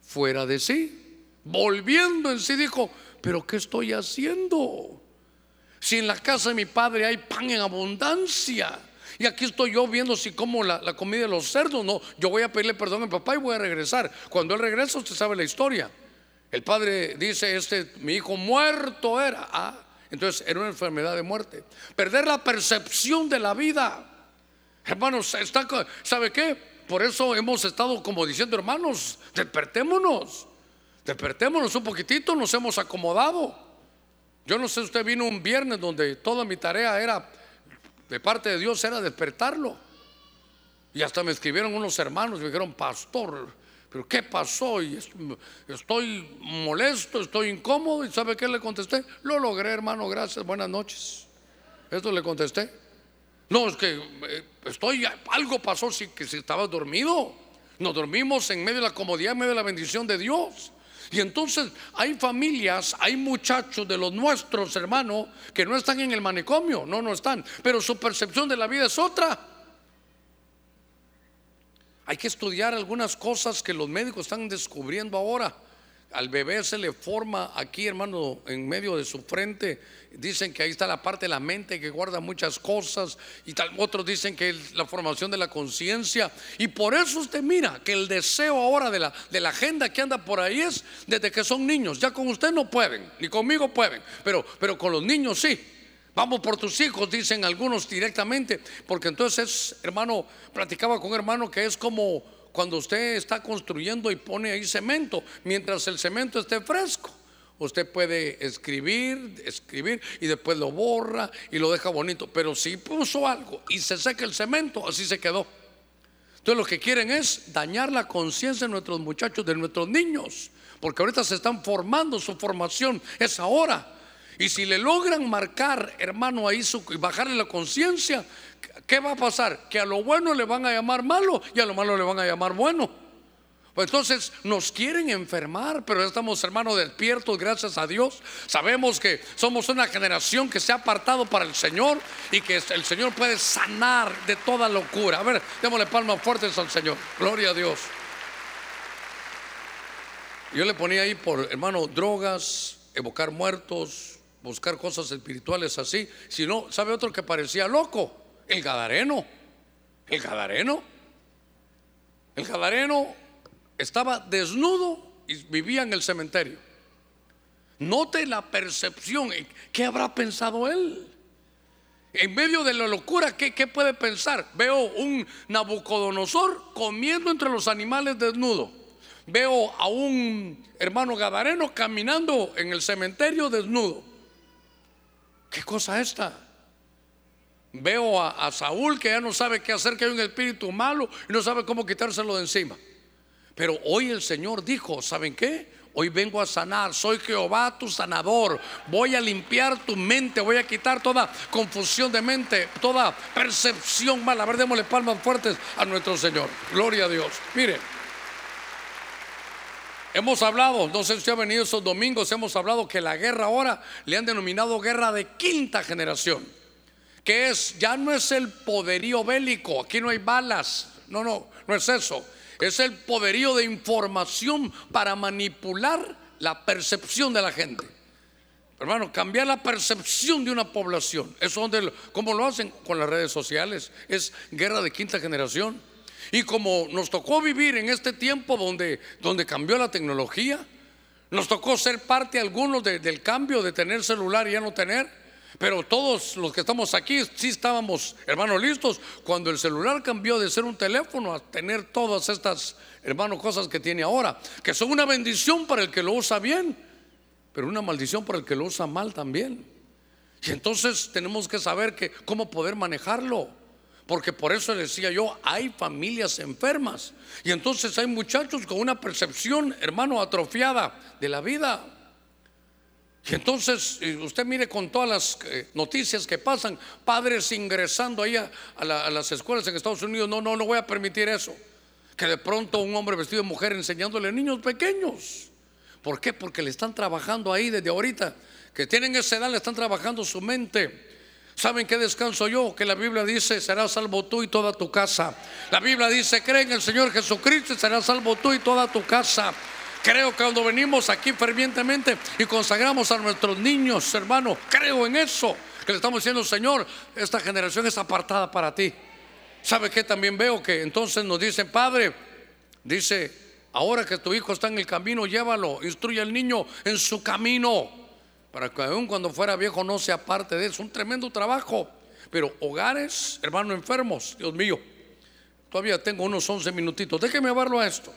Fuera de sí. Volviendo en sí dijo, pero ¿qué estoy haciendo? Si en la casa de mi padre hay pan en abundancia. Y aquí estoy yo viendo si como la, comida de los cerdos. No, yo voy a pedirle perdón a mi papá y voy a regresar. Cuando él regresa, usted sabe la historia. El padre dice, este, mi hijo muerto era. Ah, entonces era una enfermedad de muerte. Perder la percepción de la vida. Hermanos, ¿sabe qué? Por eso hemos estado como diciendo, hermanos, despertémonos. Despertémonos un poquitito, nos hemos acomodado. Yo no sé, usted vino un viernes donde toda mi tarea era, de parte de Dios, era despertarlo. Y hasta me escribieron unos hermanos, me dijeron, pastor, pero ¿qué pasó? Y estoy molesto, estoy incómodo. ¿Y sabe qué le contesté? Lo logré, hermano, gracias, buenas noches. Esto le contesté. No, es que eh, estoy, algo pasó, si, que si estaba dormido. Nos dormimos en medio de la comodidad, en medio de la bendición de Dios. Y entonces hay familias, hay muchachos de los nuestros, hermanos, que no están en el manicomio, no, no están, pero su percepción de la vida es otra. Hay que estudiar algunas cosas que los médicos están descubriendo ahora. Al bebé se le forma aquí, hermano, en medio de su frente. Dicen que ahí está la parte de la mente que guarda muchas cosas. Y tal, otros dicen que es la formación de la conciencia. Y por eso usted mira que el deseo ahora de la, de la agenda que anda por ahí es desde que son niños. Ya con usted no pueden, ni conmigo pueden. Pero, pero con los niños sí. Vamos por tus hijos, dicen algunos directamente, porque entonces, hermano, platicaba con hermano que es como cuando usted está construyendo y pone ahí cemento, mientras el cemento esté fresco. Usted puede escribir, escribir y después lo borra y lo deja bonito. Pero si puso algo y se seca el cemento, así se quedó. Entonces lo que quieren es dañar la conciencia de nuestros muchachos, de nuestros niños. Porque ahorita se están formando, su formación es ahora. Y si le logran marcar, hermano, ahí su, y bajarle la conciencia, ¿qué va a pasar? Que a lo bueno le van a llamar malo y a lo malo le van a llamar bueno. Pues entonces nos quieren enfermar, pero estamos hermanos despiertos, gracias a Dios. Sabemos que somos una generación que se ha apartado para el Señor y que el Señor puede sanar de toda locura. A ver, démosle palmas fuertes al Señor. Gloria a Dios. Yo le ponía ahí por, hermano, drogas, evocar muertos, buscar cosas espirituales así. Si no, ¿sabe otro que parecía loco? El Gadareno. El Gadareno. El Gadareno estaba desnudo y vivía en el cementerio. Note la percepción. ¿Qué habrá pensado él? En medio de la locura, ¿qué, puede pensar? Veo un Nabucodonosor comiendo entre los animales desnudo. Veo a un hermano gadareno caminando en el cementerio desnudo. ¿Qué cosa esta? Veo a, a Saúl que ya no sabe qué hacer, que hay un espíritu malo y no sabe cómo quitárselo de encima. Pero hoy el Señor dijo, ¿saben qué? Hoy vengo a sanar, soy Jehová tu sanador. Voy a limpiar tu mente, voy a quitar toda confusión de mente, toda percepción mala. A ver, démosle palmas fuertes a nuestro Señor. Gloria a Dios. Mire, hemos hablado, no sé si ha venido esos domingos, hemos hablado que la guerra ahora le han denominado guerra de quinta generación. Que es, ya no es el poderío bélico, aquí no hay balas, no, no, no es eso es el poderío de información para manipular la percepción de la gente. Hermano, cambiar la percepción de una población. Eso donde, como lo hacen con las redes sociales, es guerra de quinta generación. Y como nos tocó vivir en este tiempo donde, donde cambió la tecnología, nos tocó ser parte algunos del cambio de tener celular y ya no tener. Pero todos los que estamos aquí sí estábamos, hermanos, listos cuando el celular cambió de ser un teléfono a tener todas estas, hermanos, cosas que tiene ahora, que son una bendición para el que lo usa bien, pero una maldición para el que lo usa mal también. Y entonces tenemos que saber que cómo poder manejarlo. Porque por eso decía yo, hay familias enfermas. Y entonces hay muchachos con una percepción, hermano, atrofiada de la vida. Y entonces usted mire con todas las eh, noticias que pasan, padres ingresando ahí a, las escuelas en Estados Unidos, no, no, no voy a permitir eso. Que de pronto un hombre vestido de mujer enseñándole a niños pequeños. ¿Por qué? Porque le están trabajando ahí desde ahorita. Que tienen esa edad, le están trabajando su mente. ¿Saben qué descanso yo? Que la Biblia dice, serás salvo tú y toda tu casa. La Biblia dice, cree en el Señor Jesucristo y serás salvo tú y toda tu casa. Creo que cuando venimos aquí fervientemente y consagramos a nuestros niños, hermano, creo en eso. Que le estamos diciendo, Señor, esta generación es apartada para ti. ¿Sabe qué? También veo que entonces nos dicen, Padre, dice, ahora que tu hijo está en el camino, llévalo, instruye al niño en su camino, para que aún cuando fuera viejo no sea parte de eso. Un tremendo trabajo. Pero hogares, hermano, enfermos, Dios mío, todavía tengo unos 11 minutitos. Déjeme verlo a esto.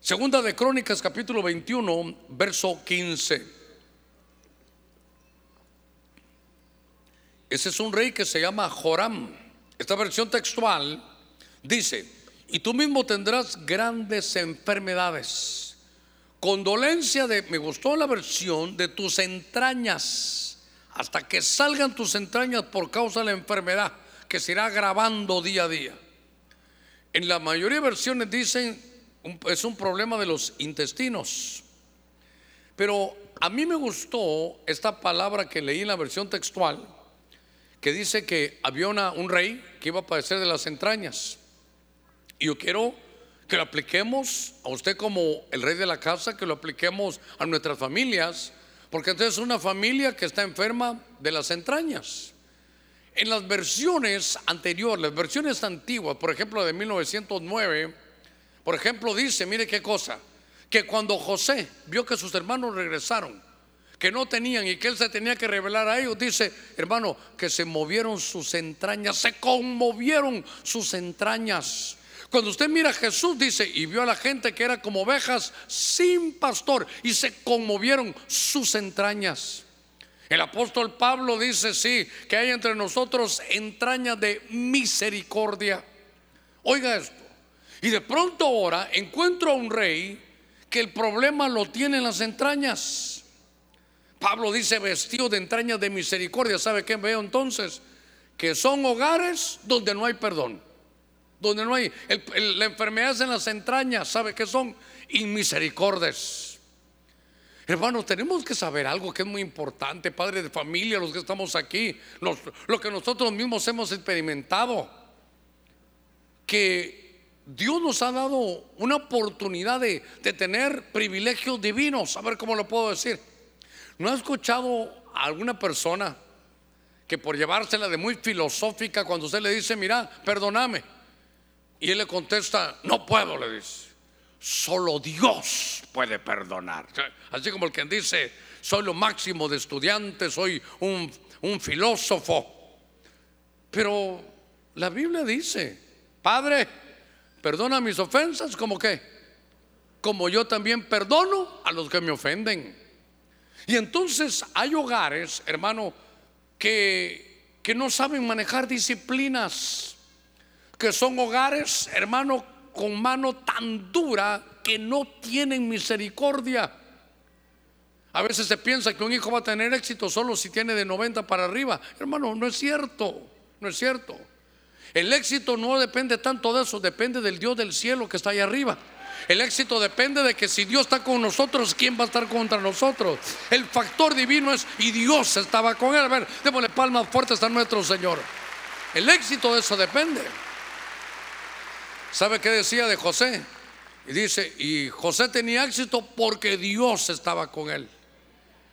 Segunda de Crónicas capítulo 21, verso 15. Ese es un rey que se llama Joram. Esta versión textual dice, y tú mismo tendrás grandes enfermedades. Condolencia de, me gustó la versión de tus entrañas, hasta que salgan tus entrañas por causa de la enfermedad, que se irá agravando día a día. En la mayoría de versiones dicen es un problema de los intestinos. Pero a mí me gustó esta palabra que leí en la versión textual, que dice que había un rey que iba a padecer de las entrañas. Y yo quiero que lo apliquemos a usted como el rey de la casa, que lo apliquemos a nuestras familias, porque entonces es una familia que está enferma de las entrañas. En las versiones anteriores, las versiones antiguas, por ejemplo de 1909, por ejemplo, dice, mire qué cosa, que cuando José vio que sus hermanos regresaron, que no tenían y que él se tenía que revelar a ellos, dice, hermano, que se movieron sus entrañas, se conmovieron sus entrañas. Cuando usted mira a Jesús, dice, y vio a la gente que era como ovejas sin pastor, y se conmovieron sus entrañas. El apóstol Pablo dice, sí, que hay entre nosotros entrañas de misericordia. Oiga esto, y de pronto ahora encuentro a un rey que el problema lo tiene en las entrañas. Pablo dice vestido de entrañas de misericordia. ¿Sabe qué veo entonces? que son hogares donde no hay perdón, donde no hay la enfermedad en las entrañas, ¿sabe qué son? Inmisericordes. Hermanos, tenemos que saber algo que es muy importante, padre de familia, los que estamos aquí, lo que nosotros mismos hemos experimentado, que Dios nos ha dado una oportunidad de, de tener privilegios divinos, a ver cómo lo puedo decir. ¿No ha escuchado a alguna persona que por llevársela de muy filosófica, cuando usted le dice, mira, perdóname, y él le contesta, no puedo, le dice solo Dios puede perdonar. Así como el que dice, soy lo máximo de estudiante, soy un, filósofo. Pero la Biblia dice, Padre, perdona mis ofensas, como que, como yo también perdono a los que me ofenden. Y entonces hay hogares, hermano, que, que no saben manejar disciplinas, que son hogares, hermano, con mano tan dura que no tienen misericordia. A veces se piensa que un hijo va a tener éxito solo si tiene de 90 para arriba. Hermano, no es cierto, no es cierto. El éxito no depende tanto de eso, depende del Dios del cielo que está ahí arriba. El éxito depende de que si Dios está con nosotros, ¿quién va a estar contra nosotros? El factor divino es, y Dios estaba con él. A ver, démosle palmas fuertes a nuestro Señor. El éxito de eso depende. ¿Sabe qué decía de José? Y dice, y José tenía éxito porque Dios estaba con él.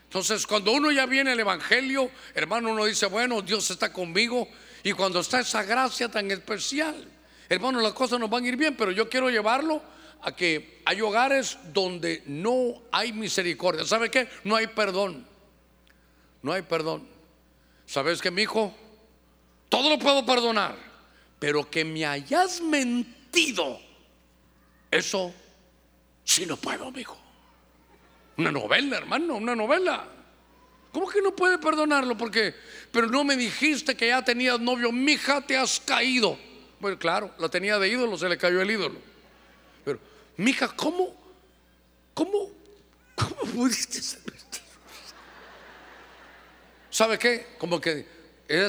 Entonces, cuando uno ya viene al Evangelio, hermano, uno dice, bueno, Dios está conmigo. Y cuando está esa gracia tan especial, hermano, las cosas nos van a ir bien, pero yo quiero llevarlo a que hay hogares donde no hay misericordia. ¿Sabe qué? No hay perdón. No hay perdón. ¿Sabes que mi hijo? Todo lo puedo perdonar, pero que me hayas mentido eso sí no puedo, amigo. Una novela, hermano, una novela. ¿Cómo que no puede perdonarlo? Porque, pero no me dijiste que ya tenías novio, mija, te has caído. Bueno, claro, la tenía de ídolo, se le cayó el ídolo. Pero, mija, ¿cómo? ¿Cómo? ¿Cómo pudiste ser? ¿Sabe qué? Como que,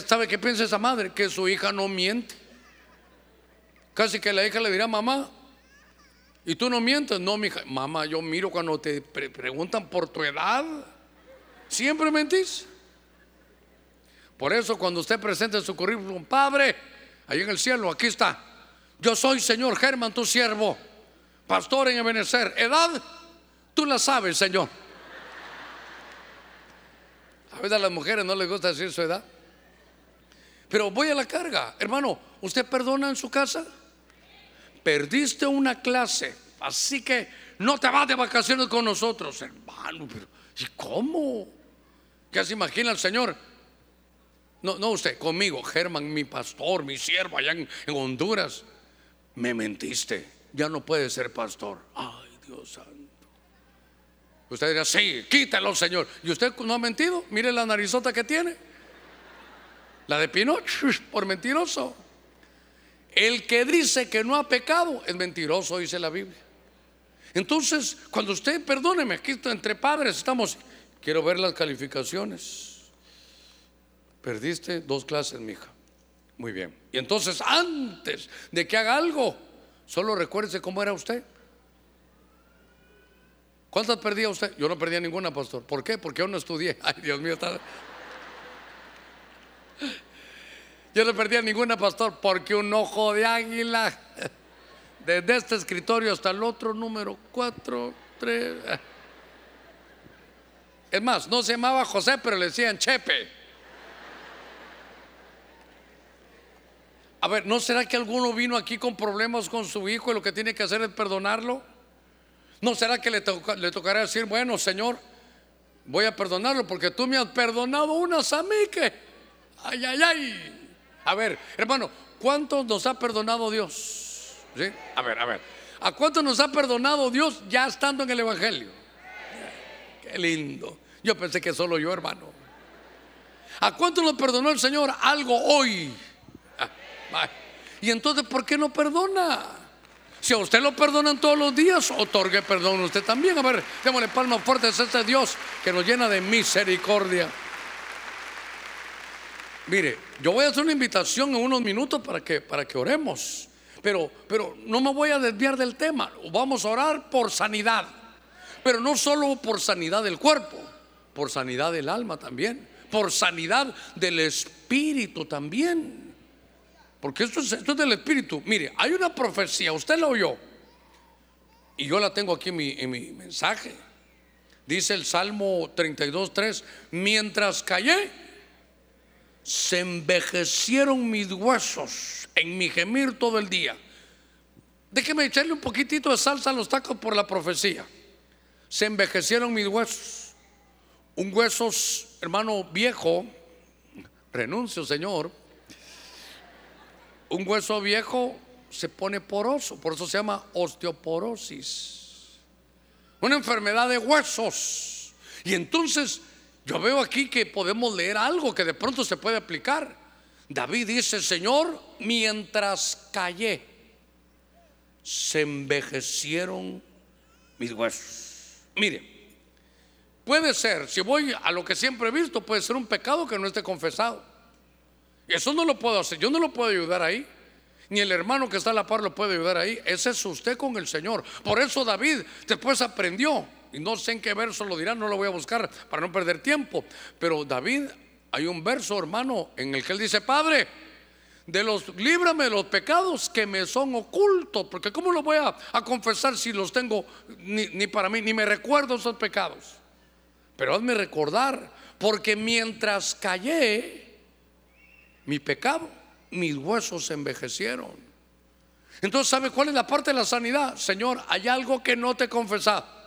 ¿sabe qué piensa esa madre? Que su hija no miente. Casi que la hija le dirá, mamá, ¿y tú no mientes? No, mi hija, mamá, yo miro cuando te preguntan por tu edad. ¿Siempre mentís? Por eso cuando usted presenta su currículum, Padre, ahí en el cielo, aquí está. Yo soy Señor Germán, tu siervo, pastor en Ebenezer. Edad, tú la sabes, Señor. A veces a las mujeres no les gusta decir su edad. Pero voy a la carga. Hermano, ¿usted perdona en su casa? Perdiste una clase, así que no te vas de vacaciones con nosotros, hermano. Pero, ¿Y cómo? ¿Qué se imagina el Señor? No, no usted, conmigo, Germán, mi pastor, mi siervo allá en, Honduras. Me mentiste, ya no puede ser pastor. Ay, Dios santo. Usted dirá, sí, quítalo, Señor. ¿Y usted no ha mentido? Mire la narizota que tiene. La de Pinocho, por mentiroso. El que dice que no ha pecado es mentiroso, dice la Biblia. Entonces, cuando usted, perdóneme, aquí entre padres estamos, quiero ver las calificaciones. Perdiste dos clases, mija. Muy bien. Y entonces, antes de que haga algo, solo recuérdese cómo era usted. ¿Cuántas perdía usted? Yo no perdía ninguna, pastor. ¿Por qué? Porque yo no estudié. Ay, Dios mío, está. Yo no perdía ninguna, pastor, porque un ojo de águila, desde este escritorio hasta el otro, número 4, 3. Es más, no se llamaba José, pero le decían Chepe. A ver, ¿no será que alguno vino aquí con problemas con su hijo y lo que tiene que hacer es perdonarlo? ¿No será que le, tocará decir, bueno, Señor, voy a perdonarlo porque tú me has perdonado unas a ay, ay, ay. A ver, hermano, ¿cuántos nos ha perdonado Dios? ¿Sí? A ver, a ver. ¿A cuántos nos ha perdonado Dios ya estando en el Evangelio? Qué lindo. Yo pensé que solo yo, hermano. ¿A cuántos nos perdonó el Señor algo hoy? Ah, y entonces, ¿por qué no perdona? Si a usted lo perdonan todos los días, otorgue perdón a usted también. A ver, démosle palmas fuertes a este Dios que nos llena de misericordia. Mire, yo voy a hacer una invitación en unos minutos para que, para que oremos. Pero, pero no me voy a desviar del tema. Vamos a orar por sanidad. Pero no solo por sanidad del cuerpo, por sanidad del alma también. Por sanidad del espíritu también. Porque esto es, esto es del espíritu. Mire, hay una profecía, usted la oyó. Y yo la tengo aquí en mi, en mi mensaje. Dice el Salmo 32.3, mientras callé, se envejecieron mis huesos en mi gemir todo el día. Déjeme echarle un poquitito de salsa a los tacos por la profecía. Se envejecieron mis huesos. Un hueso, hermano viejo, renuncio, Señor. Un hueso viejo se pone poroso, por eso se llama osteoporosis. Una enfermedad de huesos. Y entonces yo veo aquí que podemos leer algo que de pronto se puede aplicar. David dice, Señor, mientras callé, se envejecieron mis huesos. Mire, puede ser, si voy a lo que siempre he visto, puede ser un pecado que no esté confesado. Eso no lo puedo hacer, yo no lo puedo ayudar ahí. Ni el hermano que está a la par lo puede ayudar ahí. Ese es usted con el Señor. Por eso David después aprendió y no sé en qué verso lo dirán, no lo voy a buscar para no perder tiempo. Pero David, hay un verso, hermano, en el que él dice, Padre, de los líbrame de los pecados que me son ocultos, porque ¿cómo lo voy a, confesar si los tengo ni, ni, para mí, ni me recuerdo esos pecados? Pero hazme recordar, porque mientras callé mi pecado, mis huesos se envejecieron. Entonces, ¿sabe cuál es la parte de la sanidad? Señor, hay algo que no te he confesado.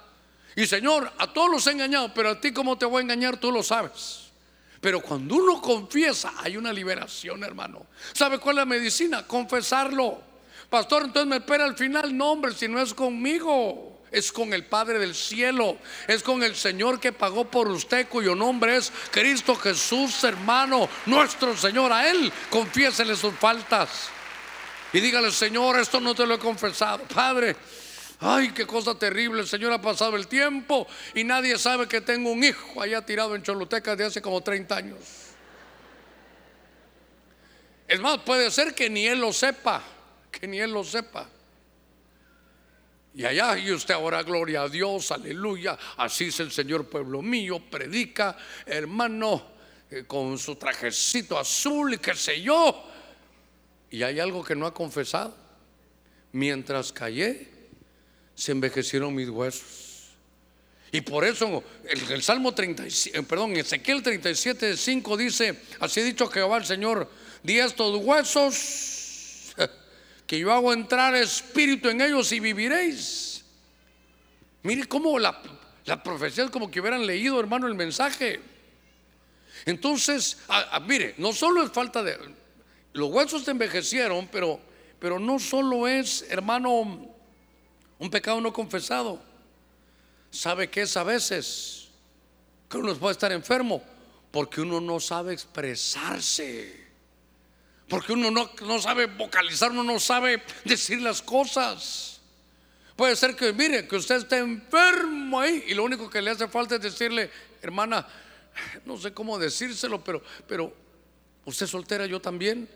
Y Señor, a todos los he engañado, pero a ti cómo te voy a engañar, tú lo sabes. Pero cuando uno confiesa, hay una liberación, hermano. ¿Sabe cuál es la medicina? Confesarlo. Pastor, entonces me espera al final. No, hombre, si no es conmigo, es con el Padre del cielo, es con el Señor que pagó por usted, cuyo nombre es Cristo Jesús, hermano, nuestro Señor. A Él confiésele sus faltas. Y dígale, Señor, esto no te lo he confesado. Padre, Ay, qué cosa terrible, el Señor ha pasado el tiempo y nadie sabe que tengo un hijo allá tirado en Choluteca de hace como 30 años. Es más, puede ser que ni él lo sepa, que ni él lo sepa. Y allá, y usted ahora, gloria a Dios, aleluya, así es el Señor pueblo mío, predica, hermano, eh, con su trajecito azul y qué sé yo. Y hay algo que no ha confesado. Mientras callé, se envejecieron mis huesos. Y por eso el, Salmo 37, eh, perdón, Ezequiel 37, 5 dice, así ha dicho Jehová el Señor, di estos huesos que yo hago entrar espíritu en ellos y viviréis. Mire cómo la, la profecía es como que hubieran leído, hermano, el mensaje. Entonces, mire, no solo es falta de... Los huesos te envejecieron, pero, pero no solo es, hermano, un pecado no confesado. ¿Sabe qué es a veces? Que uno puede estar enfermo porque uno no sabe expresarse. Porque uno no, no sabe vocalizar, uno no sabe decir las cosas. Puede ser que, mire, que usted esté enfermo ahí y lo único que le hace falta es decirle, hermana, no sé cómo decírselo, pero, pero usted es soltera, yo también.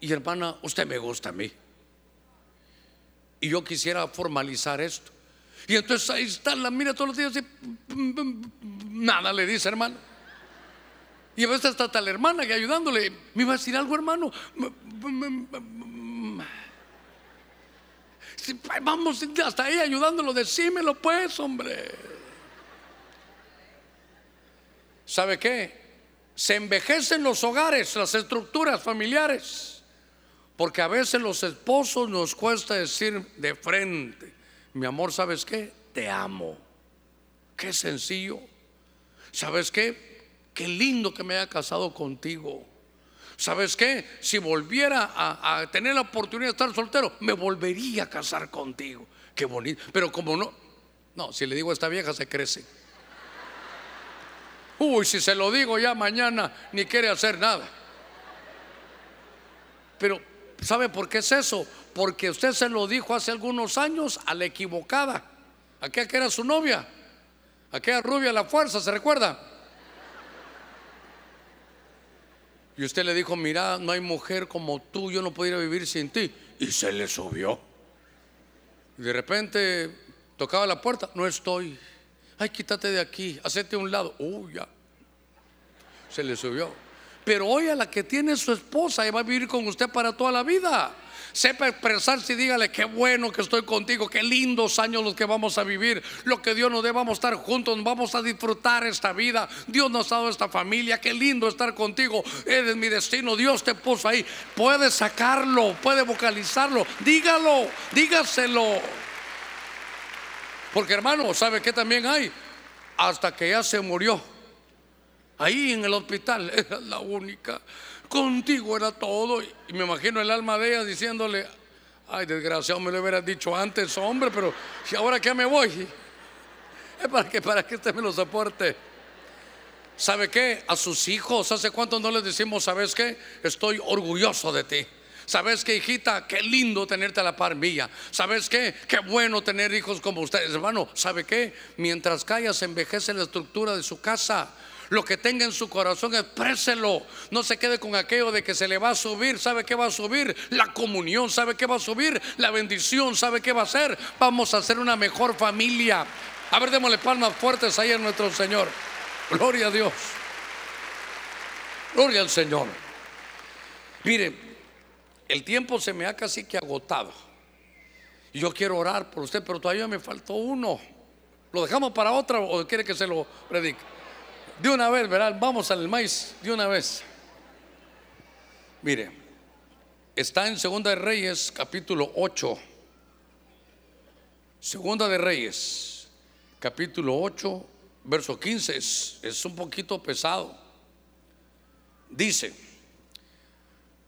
Y hermana, usted me gusta a mí. Y yo quisiera formalizar esto. Y entonces ahí está, la mira todos los días y nada le dice, hermano. Y a veces está tal hermana que ayudándole, me iba a decir algo, hermano. Vamos hasta ahí ayudándolo, decímelo pues, hombre. ¿Sabe qué? Se envejecen los hogares, las estructuras familiares. Porque a veces los esposos nos cuesta decir de frente, mi amor, ¿sabes qué? Te amo. Qué sencillo. ¿Sabes qué? Qué lindo que me haya casado contigo. ¿Sabes qué? Si volviera a, tener la oportunidad de estar soltero, me volvería a casar contigo. Qué bonito. Pero como no, no, si le digo a esta vieja se crece. Uy, si se lo digo ya mañana, ni quiere hacer nada. Pero ¿Sabe por qué es eso? Porque usted se lo dijo hace algunos años a la equivocada. Aquella que era su novia. Aquella rubia la fuerza, ¿se recuerda? Y usted le dijo, mira, no hay mujer como tú, yo no pudiera vivir sin ti. Y se le subió. Y de repente tocaba la puerta, no estoy. Ay, quítate de aquí, hacete a un lado. Uy, ya. Se le subió. Pero hoy a la que tiene su esposa y va a vivir con usted para toda la vida sepa expresarse y dígale, qué bueno que estoy contigo, qué lindos años los que vamos a vivir, lo que Dios nos dé, vamos a estar juntos, vamos a disfrutar esta vida, Dios nos ha dado esta familia, qué lindo estar contigo, eres mi destino, Dios te puso ahí, puede sacarlo, puede vocalizarlo, dígalo, dígaselo. Porque hermano, ¿sabe qué también hay? Hasta que ya se murió. Ahí en el hospital era la única contigo era todo. Y me imagino el alma de ella diciéndole, ay, desgraciado, me lo hubieras dicho antes, hombre, pero si ahora que me voy, es para que, para que usted me lo soporte. ¿Sabe qué? A sus hijos, ¿hace cuánto no les decimos, sabes qué? Estoy orgulloso de ti. ¿Sabes qué, hijita? Qué lindo tenerte a la par mía. ¿Sabes qué? Qué bueno tener hijos como ustedes, hermano. ¿Sabe qué? Mientras callas, envejece la estructura de su casa. Lo que tenga en su corazón, expréselo. No se quede con aquello de que se le va a subir. ¿Sabe qué va a subir? La comunión. ¿Sabe qué va a subir? La bendición. ¿Sabe qué va a ser? Vamos a ser una mejor familia. A ver, démosle palmas fuertes ahí a nuestro Señor. Gloria a Dios. Gloria al Señor. Mire, el tiempo se me ha casi que agotado. Yo quiero orar por usted, pero todavía me faltó uno. ¿Lo dejamos para otra o quiere que se lo predique? De una vez, verán, vamos al maíz, de una vez. Mire, está en Segunda de Reyes, capítulo 8. Segunda de Reyes, capítulo 8, verso 15, es, es un poquito pesado. Dice,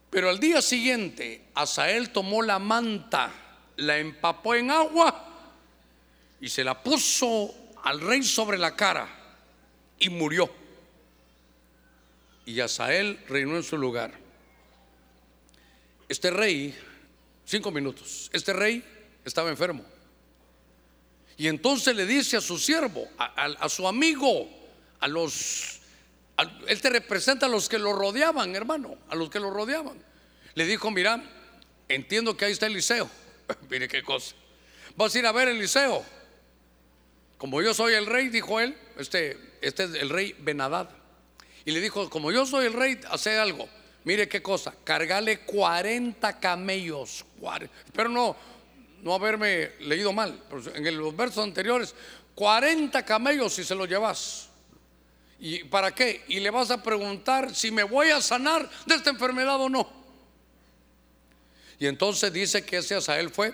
pero al día siguiente, Asael tomó la manta, la empapó en agua y se la puso al rey sobre la cara y murió. Y Asael reinó en su lugar. Este rey, cinco minutos, este rey estaba enfermo. Y entonces le dice a su siervo, a, su amigo, a los, él te representa a los que lo rodeaban, hermano, a los que lo rodeaban. Le dijo, mira, entiendo que ahí está Eliseo. Mire qué cosa. Vas a ir a ver Eliseo. Como yo soy el rey, dijo él, este, este es el rey Benadad. Y le dijo, como yo soy el rey, hace algo. Mire qué cosa, cargale 40 camellos. Pero no, no haberme leído mal. En los versos anteriores, 40 camellos si se los llevas. ¿Y para qué? Y le vas a preguntar si me voy a sanar de esta enfermedad o no. Y entonces dice que ese Asael fue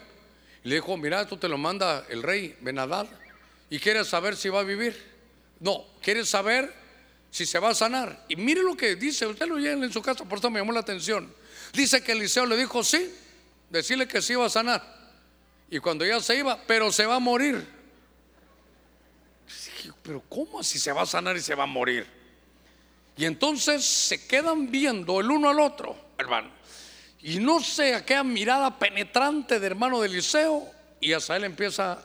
y le dijo, mira, esto te lo manda el rey Benadad y quieres saber si va a vivir. No, quiere saber si se va a sanar. Y mire lo que dice, usted lo llena en su casa, por eso me llamó la atención. Dice que Eliseo le dijo, sí, decirle que sí iba a sanar. Y cuando ya se iba, pero se va a morir. Pero ¿cómo así se va a sanar y se va a morir? Y entonces se quedan viendo el uno al otro, hermano. Y no sé aquella mirada penetrante de hermano de Eliseo. Y hasta él empieza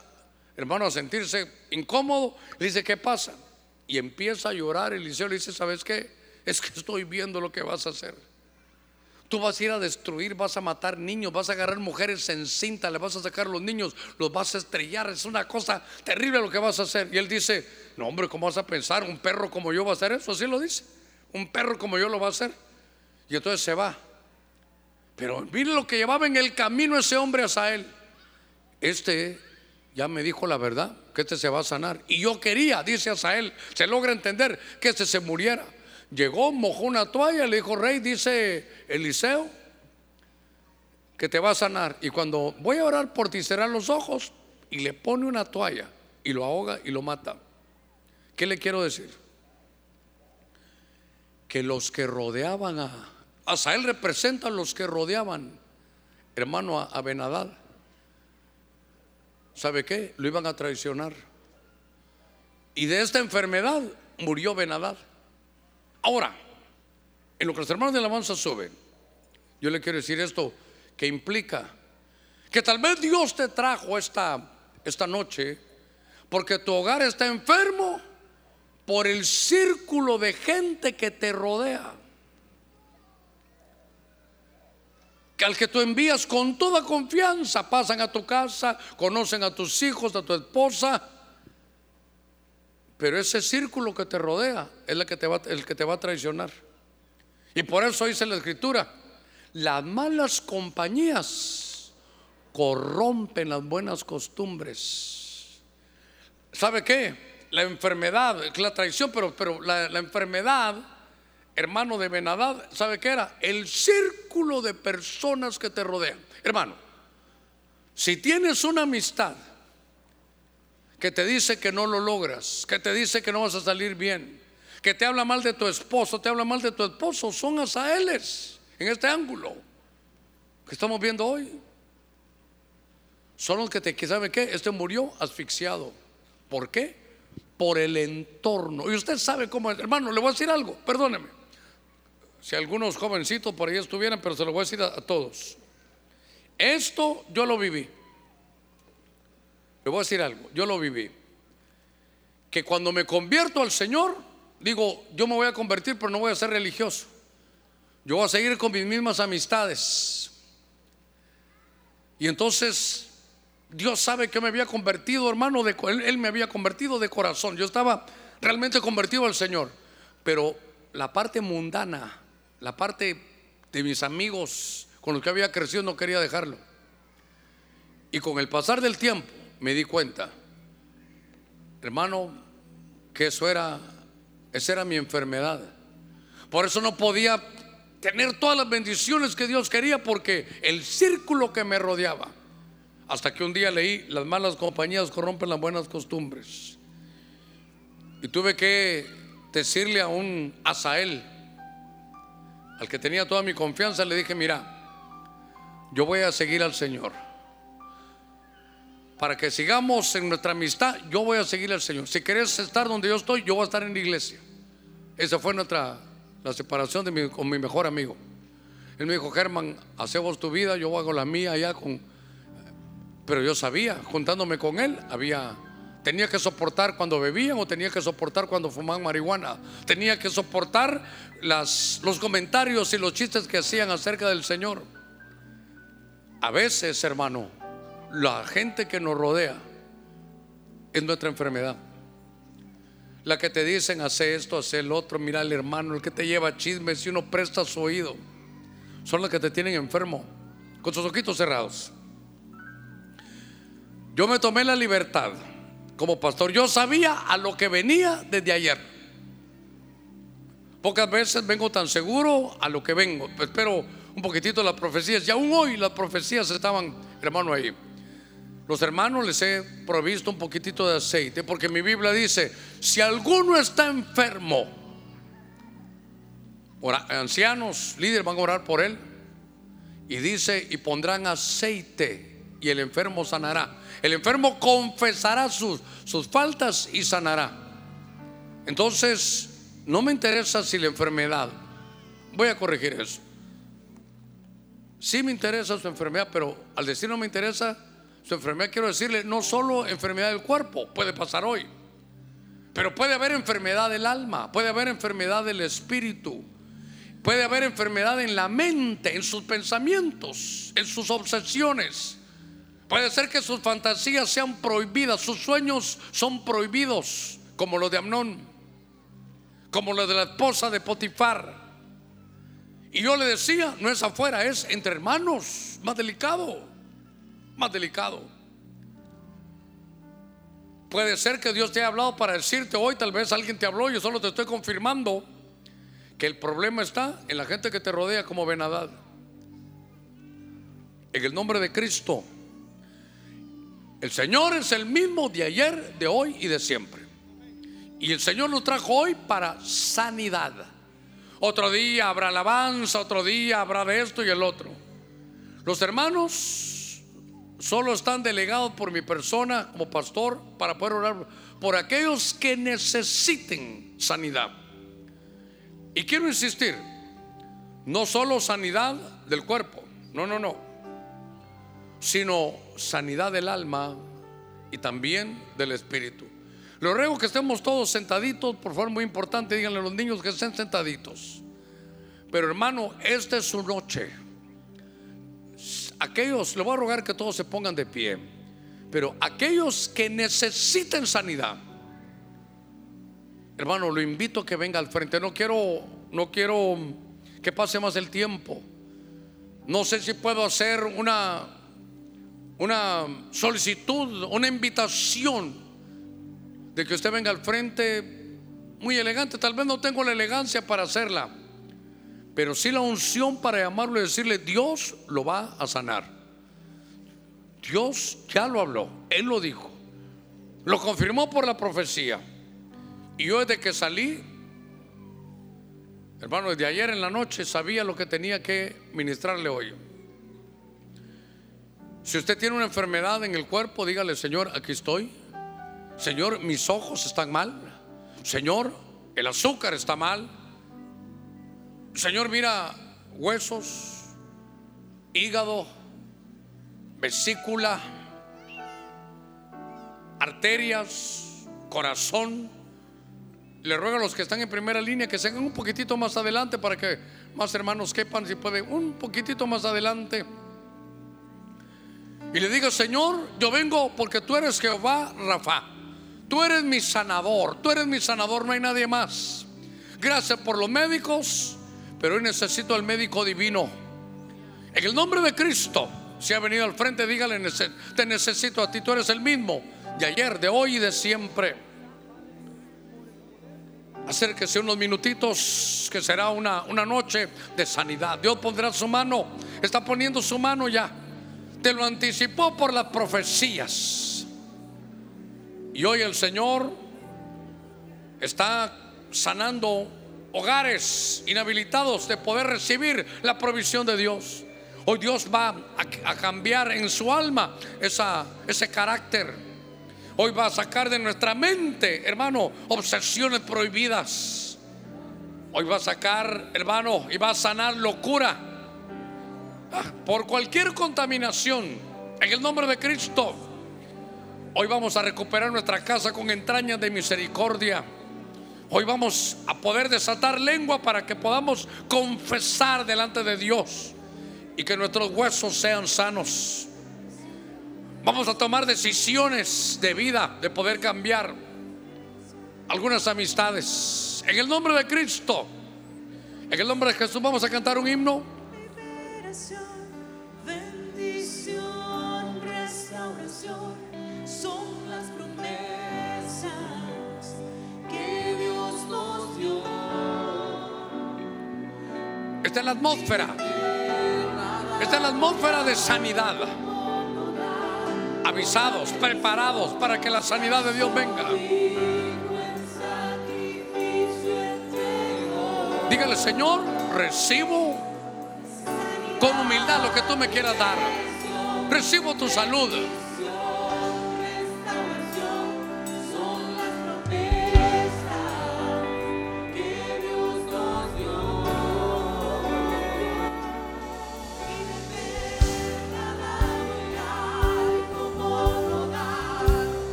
hermano, a sentirse incómodo, le dice, ¿qué pasa? Y empieza a llorar. Eliseo le dice, ¿sabes qué? Es que estoy viendo lo que vas a hacer. Tú vas a ir a destruir, vas a matar niños, vas a agarrar mujeres en cinta, le vas a sacar los niños, los vas a estrellar. Es una cosa terrible lo que vas a hacer. Y él dice, no hombre, ¿cómo vas a pensar? Un perro como yo va a hacer eso. Así lo dice. Un perro como yo lo va a hacer. Y entonces se va. Pero mire lo que llevaba en el camino ese hombre a él. Este ya me dijo la verdad, que este se va a sanar. Y yo quería, dice Asael, se logra entender que este se muriera. Llegó, mojó una toalla, le dijo, rey, dice Eliseo, que te va a sanar. Y cuando voy a orar por ti, cerrar los ojos y le pone una toalla y lo ahoga y lo mata. ¿Qué le quiero decir? Que los que rodeaban a Asael representa a los que rodeaban, hermano, a Benadad ¿sabe qué? Lo iban a traicionar. Y de esta enfermedad murió Benadad. Ahora, en lo que los hermanos de alabanza suben, yo le quiero decir esto que implica que tal vez Dios te trajo esta, esta noche porque tu hogar está enfermo por el círculo de gente que te rodea. Que al que tú envías con toda confianza, pasan a tu casa, conocen a tus hijos, a tu esposa. Pero ese círculo que te rodea es el que te va, a traicionar. Y por eso dice la escritura, las malas compañías corrompen las buenas costumbres. ¿Sabe qué? La enfermedad, la traición, pero, la enfermedad hermano de Benadad, ¿sabe qué era? El círculo de personas que te rodean. Hermano, si tienes una amistad que te dice que no lo logras, que te dice que no vas a salir bien, que te habla mal de tu esposo, te habla mal de tu esposo, son asaeles en este ángulo que estamos viendo hoy. Son los que te, ¿sabe qué? Este murió asfixiado. ¿Por qué? Por el entorno. Y usted sabe cómo, hermano, le voy a decir algo, perdóneme si algunos jovencitos por ahí estuvieran, pero se lo voy a decir a, todos. Esto yo lo viví. Le voy a decir algo, yo lo viví. Que cuando me convierto al Señor, digo, yo me voy a convertir, pero no voy a ser religioso. Yo voy a seguir con mis mismas amistades. Y entonces Dios sabe que me había convertido, hermano, de, él, él me había convertido de corazón. Yo estaba realmente convertido al Señor. Pero la parte mundana la parte de mis amigos con los que había crecido no quería dejarlo. Y con el pasar del tiempo me di cuenta, hermano, que eso era, era mi enfermedad. Por eso no podía tener todas las bendiciones que Dios quería porque el círculo que me rodeaba. Hasta que un día leí, las malas compañías corrompen las buenas costumbres. Y tuve que decirle a un Asael, al que tenía toda mi confianza, le dije, mira, yo voy a seguir al Señor. Para que sigamos en nuestra amistad, yo voy a seguir al Señor. Si querés estar donde yo estoy, yo voy a estar en la iglesia. Esa fue nuestra, la separación de mi, con mi mejor amigo. Él me dijo, Germán, hace vos tu vida, yo hago la mía allá con... Pero yo sabía, juntándome con él, había Tenía que soportar cuando bebían o tenía que soportar cuando fumaban marihuana. Tenía que soportar las, los comentarios y los chistes que hacían acerca del Señor. A veces, hermano, la gente que nos rodea es nuestra enfermedad. La que te dicen, hace esto, hace el otro, mira al hermano, el que te lleva chismes y uno presta su oído. Son los que te tienen enfermo, con sus ojitos cerrados. Yo me tomé la libertad como pastor. Yo sabía a lo que venía desde ayer. Pocas veces vengo tan seguro a lo que vengo. Espero un poquitito las profecías. Y aún hoy las profecías estaban, hermano, ahí. Los hermanos les he provisto un poquitito de aceite porque mi Biblia dice, si alguno está enfermo, ancianos, líderes van a orar por él. Y dice, y pondrán aceite y el enfermo sanará. El enfermo confesará sus, sus faltas y sanará. Entonces, no me interesa si la enfermedad, voy a corregir eso. Sí me interesa su enfermedad, pero al decir no me interesa su enfermedad, quiero decirle, no solo enfermedad del cuerpo, puede pasar hoy, pero puede haber enfermedad del alma, puede haber enfermedad del espíritu, puede haber enfermedad en la mente, en sus pensamientos, en sus obsesiones. Puede ser que sus fantasías sean prohibidas, sus sueños son prohibidos, como los de Amnón, como los de la esposa de Potifar. Y yo le decía, no es afuera, es entre hermanos, más delicado, más delicado. Puede ser que Dios te haya hablado para decirte hoy, tal vez alguien te habló, yo solo te estoy confirmando que el problema está en la gente que te rodea como Benadad. En el nombre de Cristo. El Señor es el mismo de ayer, de hoy y de siempre. Y el Señor nos trajo hoy para sanidad. Otro día habrá alabanza, otro día habrá de esto y el otro. Los hermanos solo están delegados por mi persona como pastor para poder orar por aquellos que necesiten sanidad. Y quiero insistir, no solo sanidad del cuerpo, no, no, no sino sanidad del alma y también del espíritu. Lo ruego que estemos todos sentaditos, por favor, muy importante, díganle a los niños que estén sentaditos. Pero hermano, esta es su noche. aquellos, le voy a rogar que todos se pongan de pie, pero aquellos que necesiten sanidad, hermano, lo invito a que venga al frente. No quiero, no quiero que pase más el tiempo. No sé si puedo hacer una, una solicitud, una invitación de que usted venga al frente muy elegante. Tal vez no tengo la elegancia para hacerla, pero sí la unción para llamarlo y decirle, Dios lo va a sanar. Dios ya lo habló, Él lo dijo, lo confirmó por la profecía. Y yo desde que salí, hermano, desde ayer en la noche sabía lo que tenía que ministrarle hoy. Si usted tiene una enfermedad en el cuerpo, dígale, Señor, aquí estoy. Señor, mis ojos están mal. Señor, el azúcar está mal. Señor, mira huesos, hígado, vesícula, arterias, corazón. Le ruego a los que están en primera línea que se hagan un poquitito más adelante para que más hermanos quepan, si pueden, un poquitito más adelante. Y le diga, Señor, yo vengo porque tú eres Jehová Rafa. Tú eres mi sanador, tú eres mi sanador, no hay nadie más. Gracias por los médicos, pero hoy necesito al médico divino. En el nombre de Cristo, si ha venido al frente, dígale, te necesito a ti, tú eres el mismo, de ayer, de hoy y de siempre. Acérquese unos minutitos, que será una, una noche de sanidad. Dios pondrá su mano, está poniendo su mano ya. Te lo anticipó por las profecías. Y hoy el Señor está sanando hogares inhabilitados de poder recibir la provisión de Dios. Hoy Dios va a, cambiar en su alma esa, ese carácter. Hoy va a sacar de nuestra mente, hermano, obsesiones prohibidas. Hoy va a sacar, hermano, y va a sanar locura ah, por cualquier contaminación. En el nombre de Cristo. Hoy vamos a recuperar nuestra casa con entrañas de misericordia. Hoy vamos a poder desatar lengua para que podamos confesar delante de Dios y que nuestros huesos sean sanos. Vamos a tomar decisiones de vida, de poder cambiar algunas amistades. En el nombre de Cristo, en el nombre de Jesús, vamos a cantar un himno. Esta es la atmósfera. Esta es la atmósfera de sanidad. Avisados, preparados para que la sanidad de Dios venga. Dígale, Señor, recibo con humildad lo que tú me quieras dar. Recibo tu salud.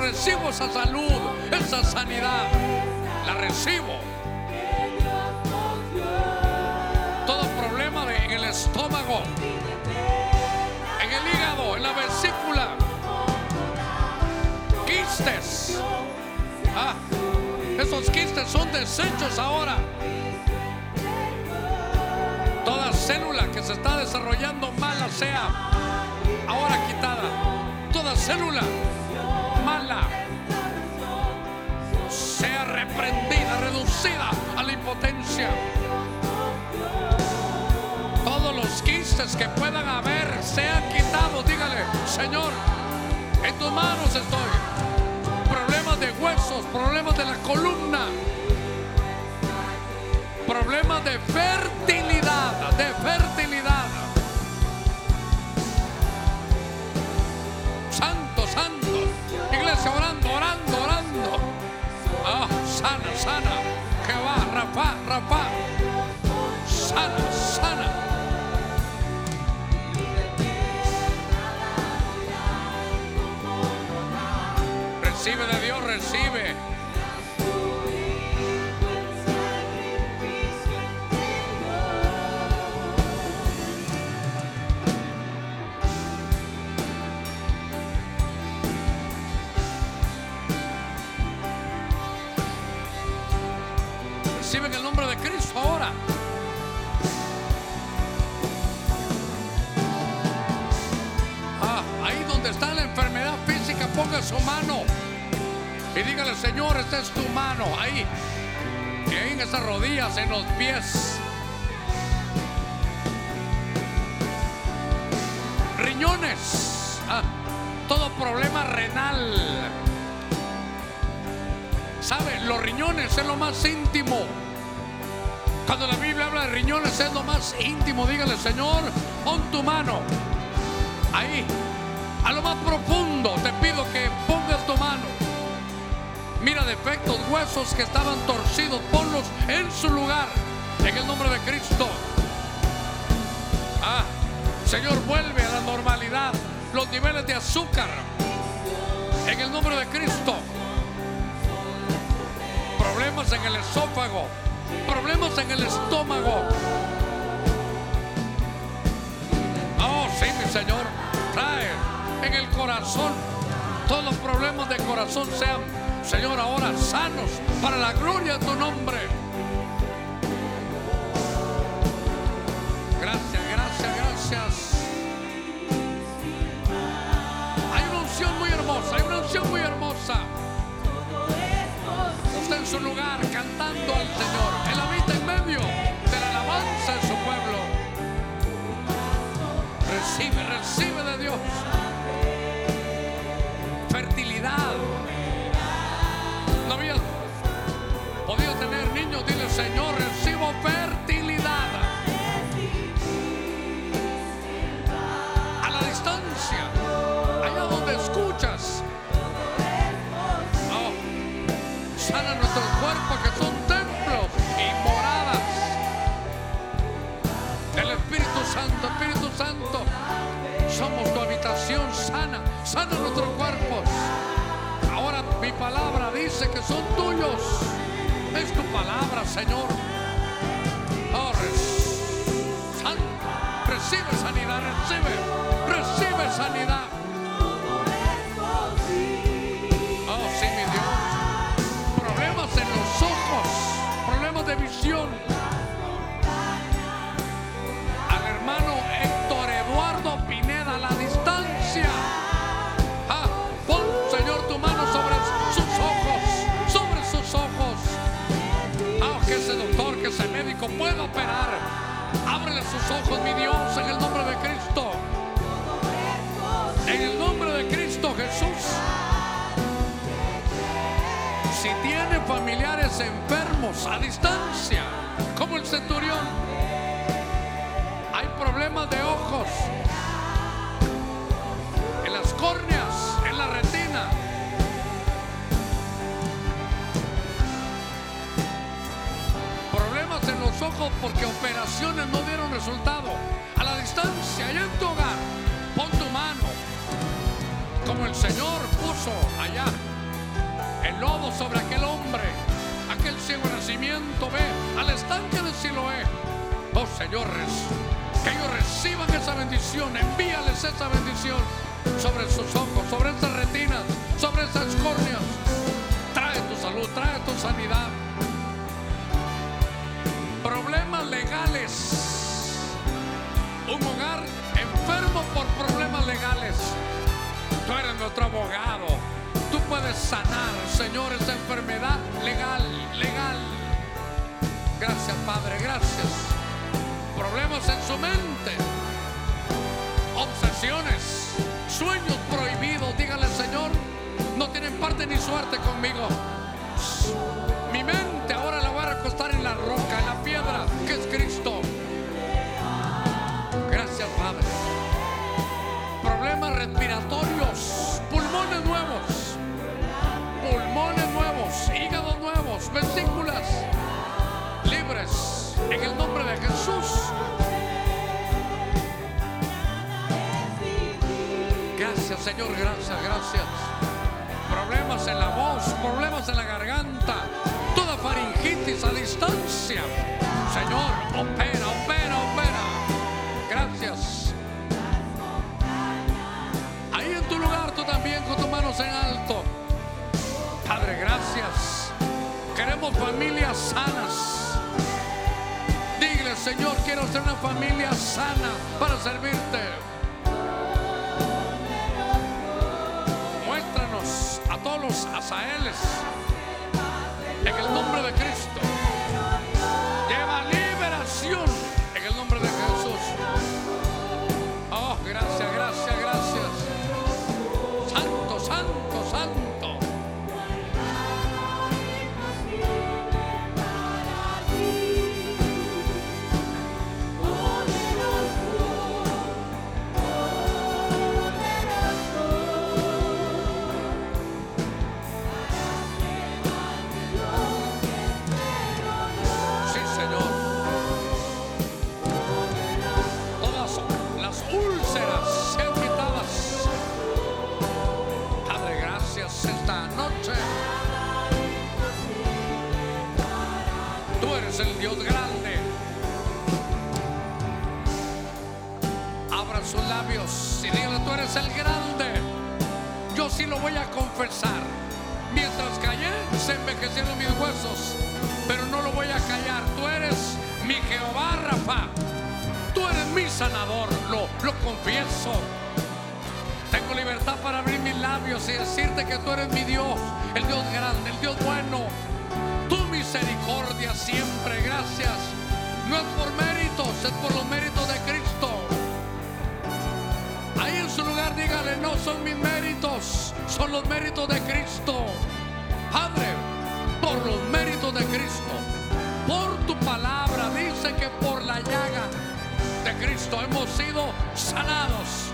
Recibo esa salud, esa sanidad. La recibo. Todo problema en el estómago, en el hígado, en la vesícula, quistes. Ah, esos quistes son desechos ahora. Célula que se está desarrollando mala sea ahora quitada. Toda célula sea reprendida, reducida a la impotencia. Todos los quistes que puedan haber sean quitados. Dígale, Señor, en tus manos estoy. Problemas de huesos, problemas de la columna, problemas de fertilidad, de fertilidad. En esas rodillas, en los pies. Riñones. Ah, todo problema renal. ¿Sabe? Los riñones es lo más íntimo. Cuando la Biblia habla de riñones es lo más íntimo. Dígale, Señor, pon tu mano. Ahí. A lo más profundo defectos, huesos que estaban torcidos, ponlos en su lugar. En el nombre de Cristo. Ah, Señor, vuelve a la normalidad los niveles de azúcar. En el nombre de Cristo. Problemas en el esófago, problemas en el estómago. Oh, sí, mi Señor. Trae en el corazón. Todos los problemas de corazón sean, Señor, ahora sanos para la gloria de tu nombre. Gracias, gracias, gracias. Hay una unción muy hermosa, hay una unción muy hermosa. Usted en su lugar cantando al Señor. Son tuyos. Es tu palabra, Señor. Oh, res- san- recibe sanidad, recibe, recibe sanidad. Mi Dios, en el nombre de Cristo. En el nombre de Cristo Jesús. Si tiene familiares enfermos a distancia, como el centurión, hay problemas de ojos, porque operaciones no dieron resultado. A la distancia, allá en tu hogar, pon tu mano, como el Señor puso allá el lodo sobre aquel hombre, aquel ciego nacimiento, ve al estanque de Siloé. Oh Señor, res- que ellos reciban esa bendición, envíales esa bendición sobre sus ojos, sobre esas retinas, sobre esas córneas. Trae tu salud, trae tu sanidad. Un hogar enfermo por problemas legales. Tú eres nuestro abogado. Tú puedes sanar, Señor, esa enfermedad legal, legal. Gracias, Padre, gracias. Problemas en su mente. Obsesiones, sueños prohibidos. Dígale, Señor, no tienen parte ni suerte conmigo. Mi mente ahora la voy a recostar en la roca, en la piedra, que es Cristo. Respiratorios, pulmones nuevos, pulmones nuevos, hígados nuevos, vesículas libres en el nombre de Jesús. Gracias, Señor, gracias, gracias. problemas en la voz, problemas en la garganta, toda faringitis a distancia. Señor, opera, opera. También con tus manos en alto. Padre, gracias. Queremos familias sanas. Dile, Señor, quiero ser una familia sana para servirte. Muéstranos a todos los asaeles en el nombre de Cristo. Yo sí lo voy a confesar. Mientras callé, se envejecieron mis huesos, pero no lo voy a callar. Tú eres mi Jehová Rafa. Tú eres mi sanador, lo, lo confieso. Tengo libertad para abrir mis labios y decirte que tú eres mi Dios, el Dios grande, el Dios bueno. Tu misericordia siempre, gracias. No es por méritos, es por los méritos de Cristo. Ahí en su lugar dígale, no son mis méritos, son los méritos de Cristo. Padre, por los méritos de Cristo, por tu palabra, dice que por la llaga de Cristo hemos sido sanados.